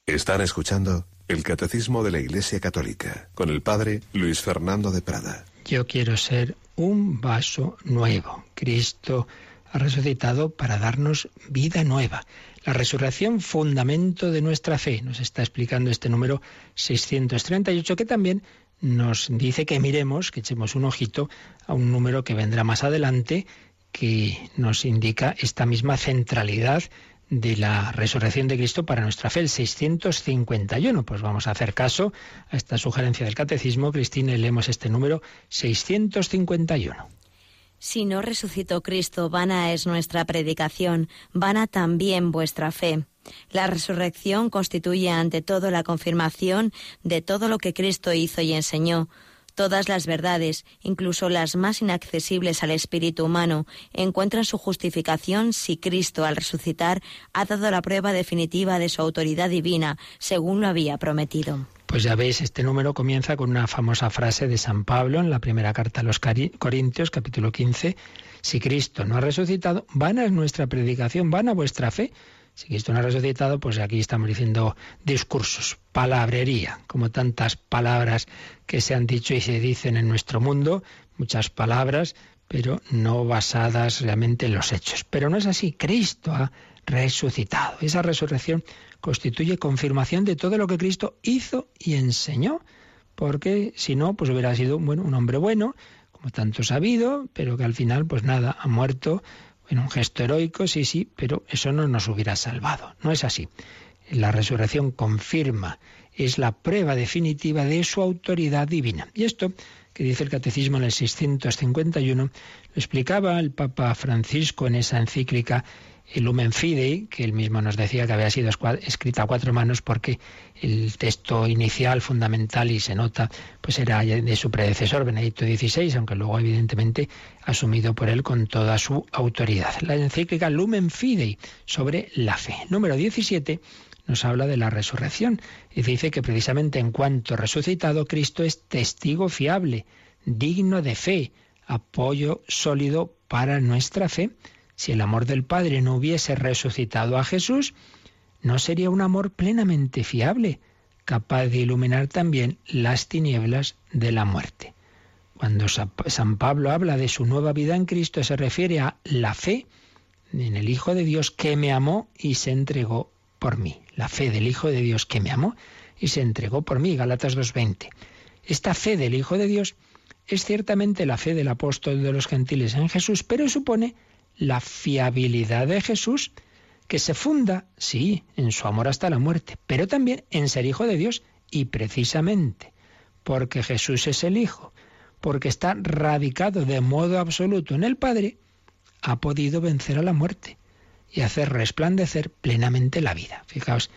Están escuchando el Catecismo de la Iglesia Católica con el Padre Luis Fernando de Prada. Yo quiero ser un vaso nuevo. Cristo ha resucitado para darnos vida nueva. La resurrección, fundamento de nuestra fe. Nos está explicando este número 638 que también nos dice que miremos, que echemos un ojito a un número que vendrá más adelante que nos indica esta misma centralidad de la resurrección de Cristo para nuestra fe, el 651. Pues vamos a hacer caso a esta sugerencia del Catecismo. Cristina, y leemos este número 651. Si no resucitó Cristo, vana es nuestra predicación, vana también vuestra fe. La resurrección constituye ante todo la confirmación de todo lo que Cristo hizo y enseñó. Todas las verdades, incluso las más inaccesibles al espíritu humano, encuentran su justificación si Cristo, al resucitar, ha dado la prueba definitiva de su autoridad divina, según lo había prometido. Pues ya veis, este número comienza con una famosa frase de San Pablo en la primera carta a los Corintios, capítulo 15. Si Cristo no ha resucitado, vana es nuestra predicación, vana vuestra fe. Si Cristo no ha resucitado, pues aquí estamos diciendo discursos, palabrería, como tantas palabras que se han dicho y se dicen en nuestro mundo, muchas palabras, pero no basadas realmente en los hechos. Pero no es así, Cristo ha resucitado. Esa resurrección constituye confirmación de todo lo que Cristo hizo y enseñó, porque si no, pues hubiera sido bueno, un hombre bueno, como tanto sabido, pero que al final, pues nada, ha muerto en un gesto heroico, sí, sí, pero eso no nos hubiera salvado. No es así. La resurrección confirma, es la prueba definitiva de su autoridad divina. Y esto que dice el Catecismo en el 651, lo explicaba el Papa Francisco en esa encíclica el Lumen Fidei, que él mismo nos decía que había sido escrita a cuatro manos porque el texto inicial, fundamental y se nota, pues era de su predecesor Benedicto XVI, aunque luego evidentemente asumido por él con toda su autoridad. La encíclica Lumen Fidei sobre la fe. Número 17 nos habla de la resurrección y dice que precisamente en cuanto resucitado Cristo es testigo fiable, digno de fe, apoyo sólido para nuestra fe si el amor del Padre no hubiese resucitado a Jesús, no sería un amor plenamente fiable, capaz de iluminar también las tinieblas de la muerte. Cuando San Pablo habla de su nueva vida en Cristo, se refiere a la fe en el Hijo de Dios que me amó y se entregó por mí. La fe del Hijo de Dios que me amó y se entregó por mí. Galatas 2.20. Esta fe del Hijo de Dios es ciertamente la fe del apóstol de los gentiles en Jesús, pero supone la fiabilidad de Jesús, que se funda, sí, en su amor hasta la muerte, pero también en ser hijo de Dios, y precisamente porque Jesús es el Hijo, porque está radicado de modo absoluto en el Padre, ha podido vencer a la muerte y hacer resplandecer plenamente la vida. Fijaos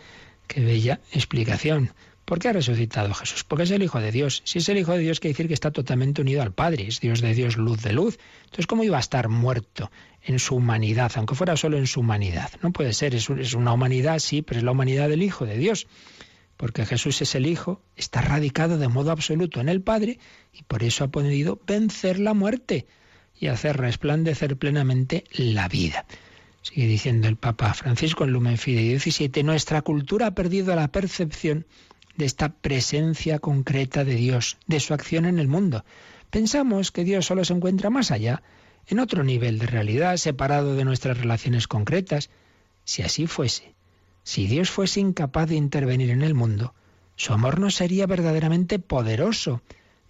qué bella explicación. ¿Por qué ha resucitado Jesús? Porque es el Hijo de Dios. Si es el Hijo de Dios, quiere decir que está totalmente unido al Padre. Es Dios de Dios, luz de luz. Entonces, ¿cómo iba a estar muerto en su humanidad, aunque fuera solo en su humanidad? No puede ser, es una humanidad, sí, pero es la humanidad del Hijo de Dios. Porque Jesús es el Hijo, está radicado de modo absoluto en el Padre y por eso ha podido vencer la muerte y hacer resplandecer plenamente la vida. Sigue diciendo el Papa Francisco en Lumen Fidei 17, nuestra cultura ha perdido la percepción de esta presencia concreta de Dios, de su acción en el mundo. Pensamos que Dios solo se encuentra más allá, en otro nivel de realidad, separado de nuestras relaciones concretas. Si así fuese, si Dios fuese incapaz de intervenir en el mundo, su amor no sería verdaderamente poderoso,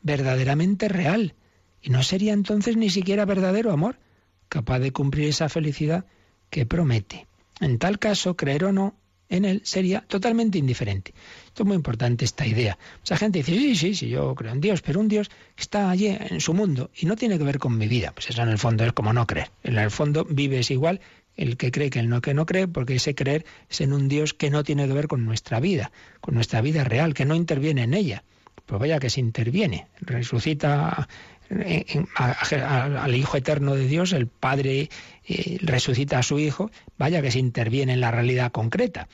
verdaderamente real, y no sería entonces ni siquiera verdadero amor, capaz de cumplir esa felicidad que promete. En tal caso, creer o no, en él sería totalmente indiferente. Esto es muy importante, esta idea. Mucha gente dice, sí, sí, sí, yo creo en Dios, pero un Dios está allí en su mundo y no tiene que ver con mi vida. Pues eso en el fondo es como no creer. En el fondo vives igual el que cree que el no que no cree, porque ese creer es en un Dios que no tiene que ver con nuestra vida, con nuestra vida real, que no interviene en ella. Pues vaya que se interviene, resucita al Hijo Eterno de Dios, el Padre eh, resucita a su Hijo, vaya que se interviene en la realidad concreta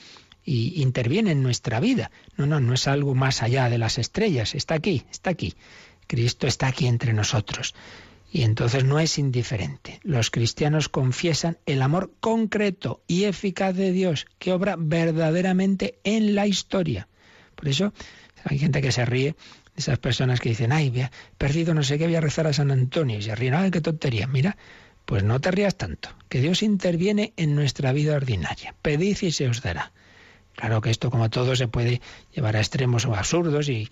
y interviene en nuestra vida. No, no, no es algo más allá de las estrellas, está aquí, está aquí. Cristo está aquí entre nosotros. Y entonces no es indiferente. Los cristianos confiesan el amor concreto y eficaz de Dios que obra verdaderamente en la historia. Por eso hay gente que se ríe esas personas que dicen, ay, perdido no sé qué, voy a rezar a San Antonio. Y se ríen, ay, qué tontería. Mira, pues no te rías tanto, que Dios interviene en nuestra vida ordinaria. Pedid y se os dará. Claro que esto, como todo, se puede llevar a extremos o absurdos y,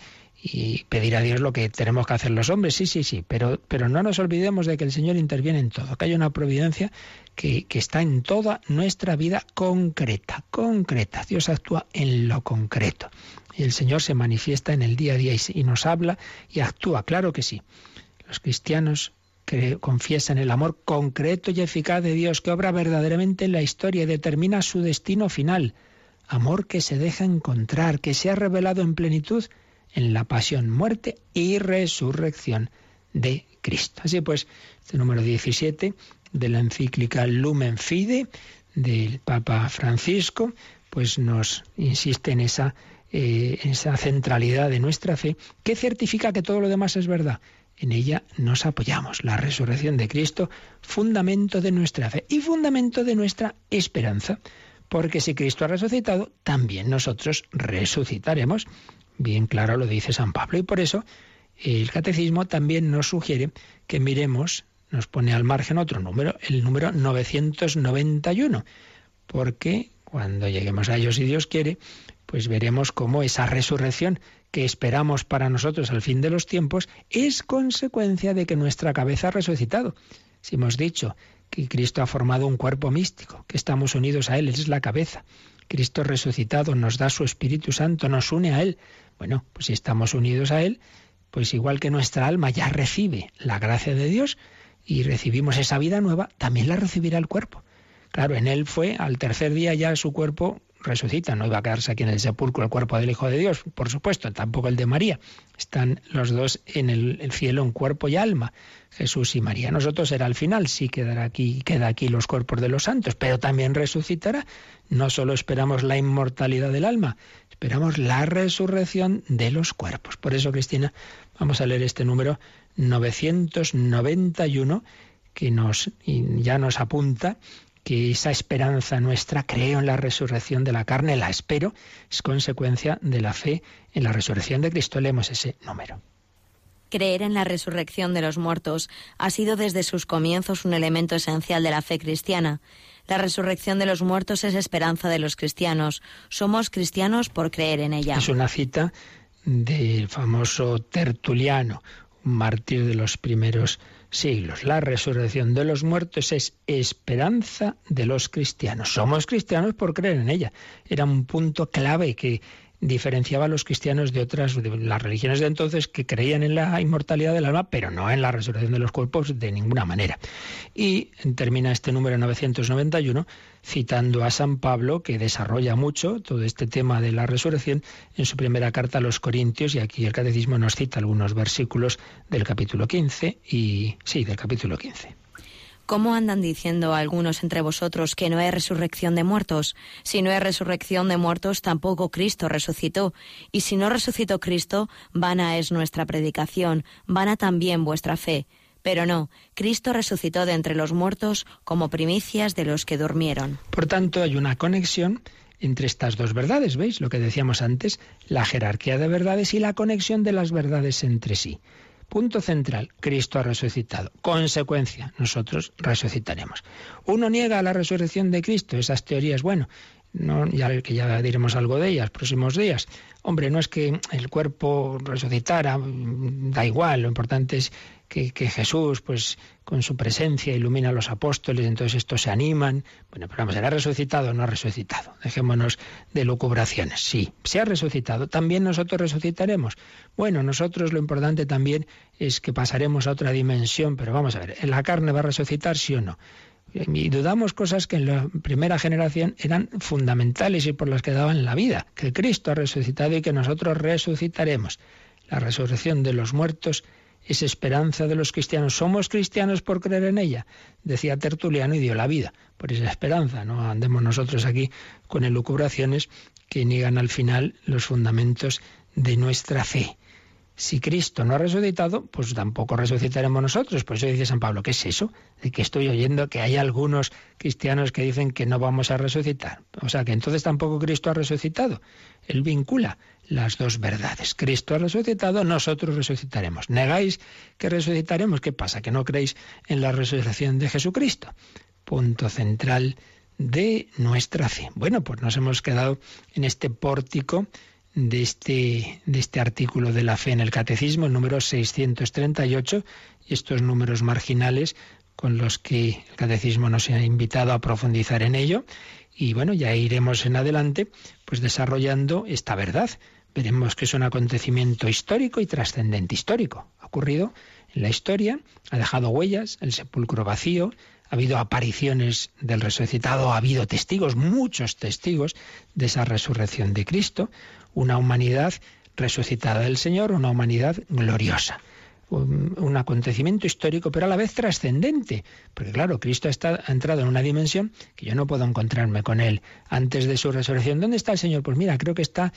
pedir a Dios lo que tenemos que hacer los hombres, sí, sí, sí, pero, pero no nos olvidemos de que el Señor interviene en todo, que hay una providencia que, está en toda nuestra vida concreta, concreta. Dios actúa en lo concreto. Y el Señor se manifiesta en el día a día y, nos habla y actúa, claro que sí. Los cristianos que confiesan el amor concreto y eficaz de Dios que obra verdaderamente en la historia y determina su destino final. Amor que se deja encontrar, que se ha revelado en plenitud en la pasión, muerte y resurrección de Cristo. Así pues, este número 17 de la encíclica Lumen Fide del Papa Francisco, pues nos insiste en esa, eh, esa centralidad de nuestra fe que certifica que todo lo demás es verdad. En ella nos apoyamos, la resurrección de Cristo, fundamento de nuestra fe y fundamento de nuestra esperanza, porque si Cristo ha resucitado, también nosotros resucitaremos. Bien claro lo dice San Pablo y por eso el catecismo también nos sugiere que miremos, nos pone al margen otro número, el número 991, porque cuando lleguemos a ellos, si Dios quiere, pues veremos cómo esa resurrección que esperamos para nosotros al fin de los tiempos es consecuencia de que nuestra cabeza ha resucitado. Si hemos dicho que Cristo ha formado un cuerpo místico, que estamos unidos a Él, Él es la cabeza. Cristo resucitado nos da su Espíritu Santo, nos une a Él. Bueno, pues si estamos unidos a Él, pues igual que nuestra alma ya recibe la gracia de Dios y recibimos esa vida nueva, también la recibirá el cuerpo. Claro, en Él fue, al tercer día ya su cuerpo resucita, no iba a quedarse aquí en el sepulcro el cuerpo del Hijo de Dios, por supuesto, tampoco el de María. Están los dos en el, cielo en cuerpo y alma, Jesús y María. Nosotros será al final, sí quedará aquí, queda aquí los cuerpos de los santos, pero también resucitará. No solo esperamos la inmortalidad del alma, esperamos la resurrección de los cuerpos. Por eso, Cristina, vamos a leer este número 991 que nos ya nos apunta que esa esperanza nuestra, creo en la resurrección de la carne, la espero, es consecuencia de la fe en la resurrección de Cristo. Leemos ese número. Creer en la resurrección de los muertos ha sido desde sus comienzos un elemento esencial de la fe cristiana. La resurrección de los muertos es esperanza de los cristianos. Somos cristianos por creer en ella. Es una cita del famoso Tertuliano, un mártir de los primeros siglos. La resurrección de los muertos es esperanza de los cristianos. Somos cristianos por creer en ella. Era un punto clave que diferenciaba a los cristianos de otras, las religiones de entonces que creían en la inmortalidad del alma, pero no en la resurrección de los cuerpos de ninguna manera. Y termina este número 991 citando a San Pablo, que desarrolla mucho todo este tema de la resurrección en su primera carta a los Corintios, y aquí el Catecismo nos cita algunos versículos del capítulo 15, y sí, del capítulo 15. ¿Cómo andan diciendo algunos entre vosotros que no hay resurrección de muertos? Si no hay resurrección de muertos, tampoco Cristo resucitó. Y si no resucitó Cristo, vana es nuestra predicación, vana también vuestra fe. Pero no, Cristo resucitó de entre los muertos como primicias de los que durmieron. Por tanto, hay una conexión entre estas dos verdades, ¿veis? Lo que decíamos antes, la jerarquía de verdades y la conexión de las verdades entre sí. Punto central, Cristo ha resucitado. Consecuencia, nosotros resucitaremos. Uno niega la resurrección de Cristo, esas teorías, bueno, no, ya que ya diremos algo de ellas próximos días. Hombre, no es que el cuerpo resucitara, da igual, lo importante es que, Jesús, pues con su presencia, ilumina a los apóstoles, entonces estos se animan. Bueno, pero vamos, ¿será resucitado o no ha resucitado? Dejémonos de lucubraciones. Sí, se ha resucitado. También nosotros resucitaremos. Bueno, nosotros lo importante también es que pasaremos a otra dimensión, pero vamos a ver, ¿en la carne va a resucitar, sí o no? Y dudamos cosas que en la primera generación eran fundamentales y por las que daban la vida, que Cristo ha resucitado y que nosotros resucitaremos. La resurrección de los muertos es esperanza de los cristianos. Somos cristianos por creer en ella, decía Tertuliano y dio la vida por esa esperanza. No andemos nosotros aquí con elucubraciones que niegan al final los fundamentos de nuestra fe. Si Cristo no ha resucitado, pues tampoco resucitaremos nosotros. Por eso dice San Pablo, ¿qué es eso? De que estoy oyendo que hay algunos cristianos que dicen que no vamos a resucitar. O sea, que entonces tampoco Cristo ha resucitado. Él vincula las dos verdades. Cristo ha resucitado, nosotros resucitaremos. ¿Negáis que resucitaremos? ¿Qué pasa? ¿Que no creéis en la resurrección de Jesucristo? Punto central de nuestra fe. Bueno, pues nos hemos quedado en este pórtico de este, de este artículo de la fe en el Catecismo, el número 638, y estos números marginales con los que el Catecismo nos ha invitado a profundizar en ello. Y bueno, ya iremos en adelante pues desarrollando esta verdad. Veremos que es un acontecimiento histórico y trascendente histórico. Ha ocurrido en la historia, ha dejado huellas, el sepulcro vacío, ha habido apariciones del resucitado, ha habido testigos, muchos testigos de esa resurrección de Cristo, una humanidad resucitada del Señor, una humanidad gloriosa un, acontecimiento histórico, pero a la vez trascendente. Porque claro, Cristo ha entrado en una dimensión que yo no puedo encontrarme con él antes de su resurrección. ¿Dónde está el Señor? Pues mira, creo que está,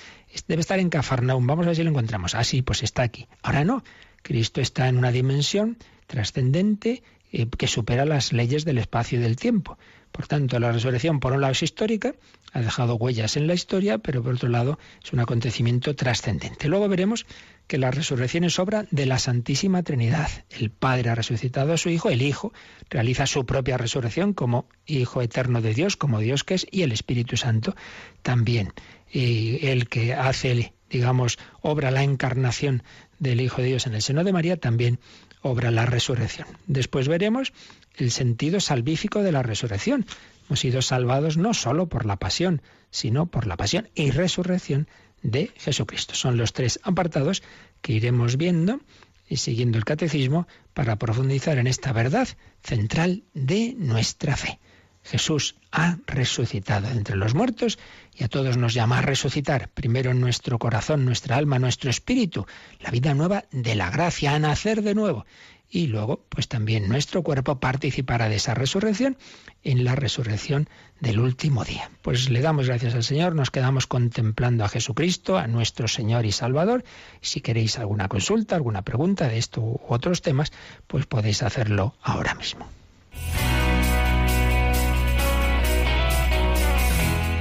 debe estar en Cafarnaum. Vamos a ver si lo encontramos. Ah, sí, pues está aquí. Ahora no. Cristo está en una dimensión trascendente eh, que supera las leyes del espacio y del tiempo. Por tanto, la resurrección, por un lado, es histórica, ha dejado huellas en la historia, pero por otro lado, es un acontecimiento trascendente. Luego veremos que la resurrección es obra de la Santísima Trinidad. El Padre ha resucitado a su Hijo, el Hijo realiza su propia resurrección como Hijo eterno de Dios, como Dios que es, y el Espíritu Santo también. Y el que hace, digamos, obra la encarnación del Hijo de Dios en el seno de María, también obra la resurrección. Después veremos el sentido salvífico de la resurrección. Hemos sido salvados no solo por la pasión, sino por la pasión y resurrección de Jesucristo. Son los tres apartados que iremos viendo y siguiendo el catecismo para profundizar en esta verdad central de nuestra fe. Jesús ha resucitado entre los muertos y a todos nos llama a resucitar, primero en nuestro corazón, nuestra alma, nuestro espíritu, la vida nueva de la gracia, a nacer de nuevo y luego pues también nuestro cuerpo participará de esa resurrección en la resurrección del último día. Pues le damos gracias al Señor, nos quedamos contemplando a Jesucristo, a nuestro Señor y Salvador. Si queréis alguna consulta, alguna pregunta de esto u otros temas, pues podéis hacerlo ahora mismo.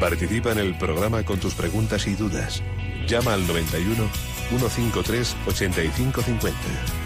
Participa en el programa con tus preguntas y dudas. Llama al 91 153 8550.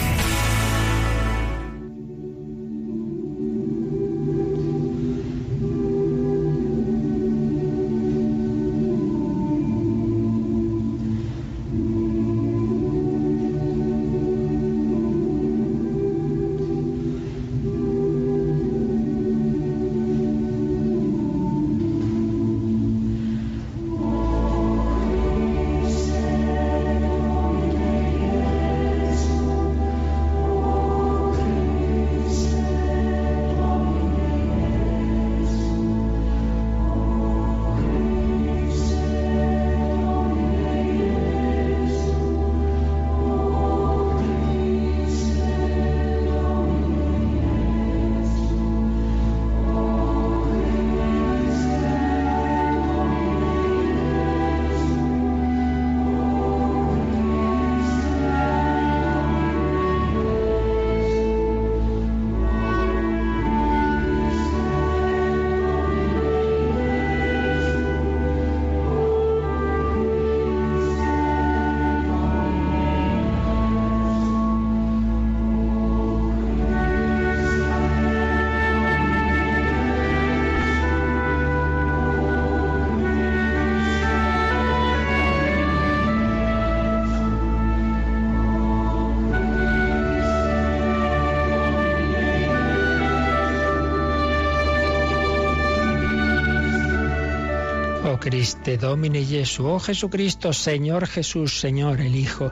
Christe Domine Jesu, oh Jesucristo, Señor Jesús, Señor, el Hijo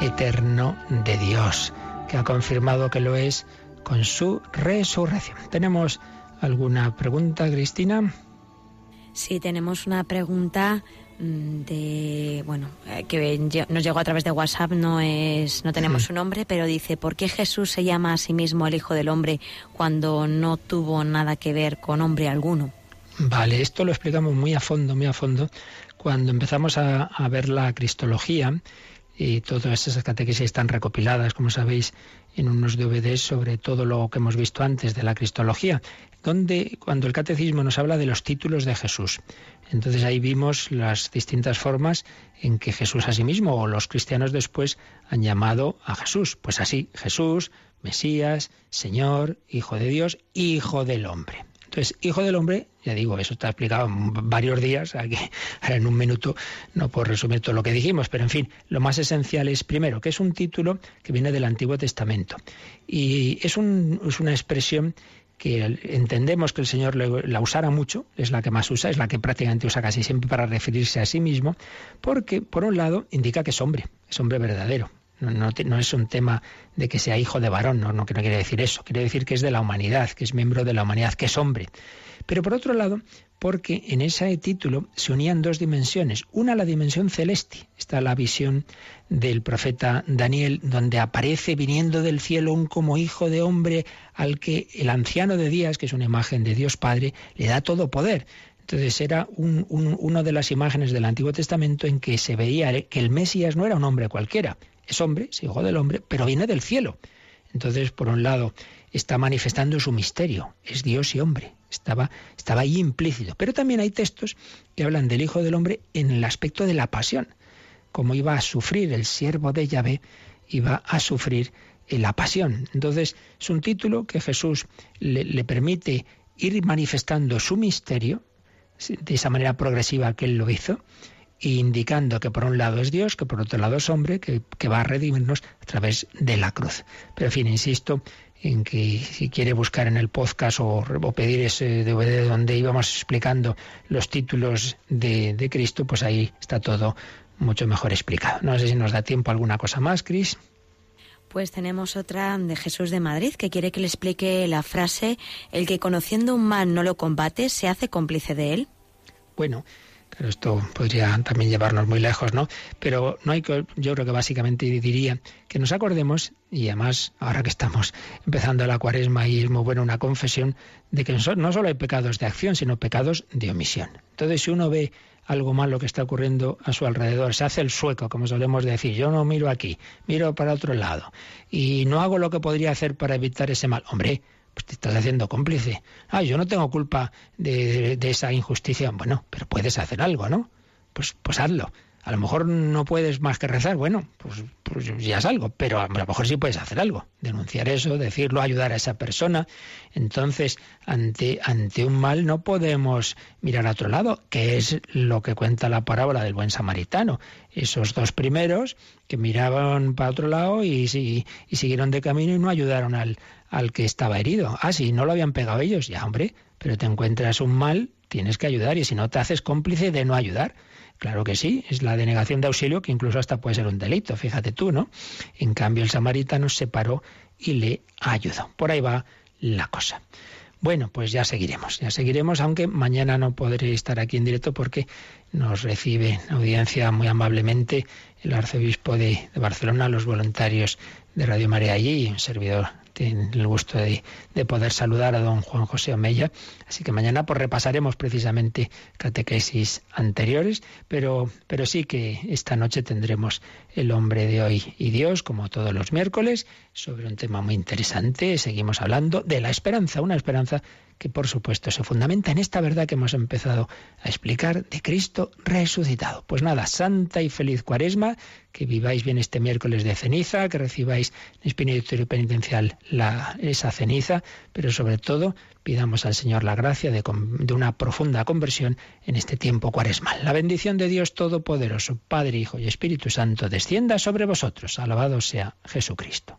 eterno de Dios, que ha confirmado que lo es con su resurrección. ¿Tenemos alguna pregunta, Cristina? Sí, tenemos una pregunta mm, de bueno eh, que nos llegó a través de WhatsApp no es no tenemos su nombre pero dice ¿por qué Jesús se llama a sí mismo el Hijo del Hombre cuando no tuvo nada que ver con hombre alguno? Vale, esto lo explicamos muy a fondo, muy a fondo, cuando empezamos a, ver la cristología y todas esas catequesis están recopiladas, como sabéis, en unos DVDs sobre todo lo que hemos visto antes de la cristología, donde cuando el catecismo nos habla de los títulos de Jesús. Entonces ahí vimos las distintas formas en que Jesús a sí mismo o los cristianos después han llamado a Jesús. Pues así, Jesús, Mesías, Señor, Hijo de Dios, Hijo del Hombre. Entonces, hijo del hombre, ya digo, eso está explicado en varios días, aquí, *laughs* en un minuto no puedo resumir todo lo que dijimos, pero en fin, lo más esencial es, primero, que es un título que viene del Antiguo Testamento. Y es, una expresión que entendemos que el Señor la usara mucho, es la que más usa, es la que prácticamente usa casi siempre para referirse a sí mismo, porque, por un lado, indica que es hombre, es hombre verdadero, No, es un tema de que sea hijo de varón, no, no, que no quiere decir eso. Quiere decir que es de la humanidad, que es miembro de la humanidad, que es hombre. Pero por otro lado, porque en ese título se unían dos dimensiones. Una, la dimensión celeste. Está la visión del profeta Daniel, donde aparece viniendo del cielo un como hijo de hombre al que el anciano de días, que es una imagen de Dios Padre, le da todo poder. Entonces era un, una de las imágenes del Antiguo Testamento en que se veía que el Mesías no era un hombre cualquiera. Es hombre, es hijo del hombre, pero viene del cielo. Entonces, por un lado, está manifestando su misterio, es Dios y hombre, estaba, estaba ahí implícito. Pero también hay textos que hablan del Hijo del Hombre en el aspecto de la pasión, como iba a sufrir el siervo de Yahvé, iba a sufrir la pasión. Entonces, es un título que Jesús le permite ir manifestando su misterio de esa manera progresiva que él lo hizo, indicando que por un lado es Dios, que por otro lado es hombre, que, que, va a redimirnos a través de la cruz. Pero en fin, insisto en que si quiere buscar en el podcast o, pedir ese DVD donde íbamos explicando los títulos de, de, Cristo, pues ahí está todo mucho mejor explicado. No sé si nos da tiempo alguna cosa más, Cris. Pues tenemos otra de Jesús de Madrid que quiere que le explique la frase, el que conociendo un mal no lo combate, se hace cómplice de él. Bueno, pero esto podría también llevarnos muy lejos, ¿no? Pero no hay que, yo creo que básicamente diría que nos acordemos, y además ahora que estamos empezando la cuaresma y es muy buena una confesión, de que no solo hay pecados de acción, sino pecados de omisión. Entonces, si uno ve algo malo que está ocurriendo a su alrededor, se hace el sueco, como solemos decir, yo no miro aquí, miro para otro lado, y no hago lo que podría hacer para evitar ese mal. Hombre, te estás haciendo cómplice. Ah, yo no tengo culpa de, de, esa injusticia. Bueno, pero puedes hacer algo, ¿no? Pues, pues hazlo. A lo mejor no puedes más que rezar, bueno, pues, pues, ya es algo, pero a lo mejor sí puedes hacer algo, denunciar eso, decirlo, ayudar a esa persona. Entonces, ante, ante un mal no podemos mirar a otro lado, que es lo que cuenta la parábola del buen samaritano. Esos dos primeros que miraban para otro lado y, y, y siguieron de camino y no ayudaron al, al que estaba herido. Ah, sí, no lo habían pegado ellos, ya hombre, pero te encuentras un mal, tienes que ayudar y si no te haces cómplice de no ayudar. Claro que sí, es la denegación de auxilio que incluso hasta puede ser un delito, fíjate tú, ¿no? En cambio el samaritano se paró y le ayudó. Por ahí va la cosa. Bueno, pues ya seguiremos, ya seguiremos, aunque mañana no podré estar aquí en directo porque nos recibe audiencia muy amablemente el arzobispo de, de Barcelona, los voluntarios de Radio María allí, un servidor tiene el gusto de, poder saludar a don Juan José Omeya. Así que mañana pues repasaremos precisamente catequesis anteriores, pero, pero sí que esta noche tendremos el hombre de hoy y Dios, como todos los miércoles, sobre un tema muy interesante. Seguimos hablando de la esperanza, una esperanza que por supuesto se fundamenta en esta verdad que hemos empezado a explicar de Cristo resucitado. Pues nada, santa y feliz cuaresma, que viváis bien este miércoles de ceniza, que recibáis en espíritu penitencial la, esa ceniza, pero sobre todo pidamos al Señor la gracia de, de una profunda conversión en este tiempo cuaresmal. La bendición de Dios Todopoderoso, Padre, Hijo y Espíritu Santo, descienda sobre vosotros. Alabado sea Jesucristo.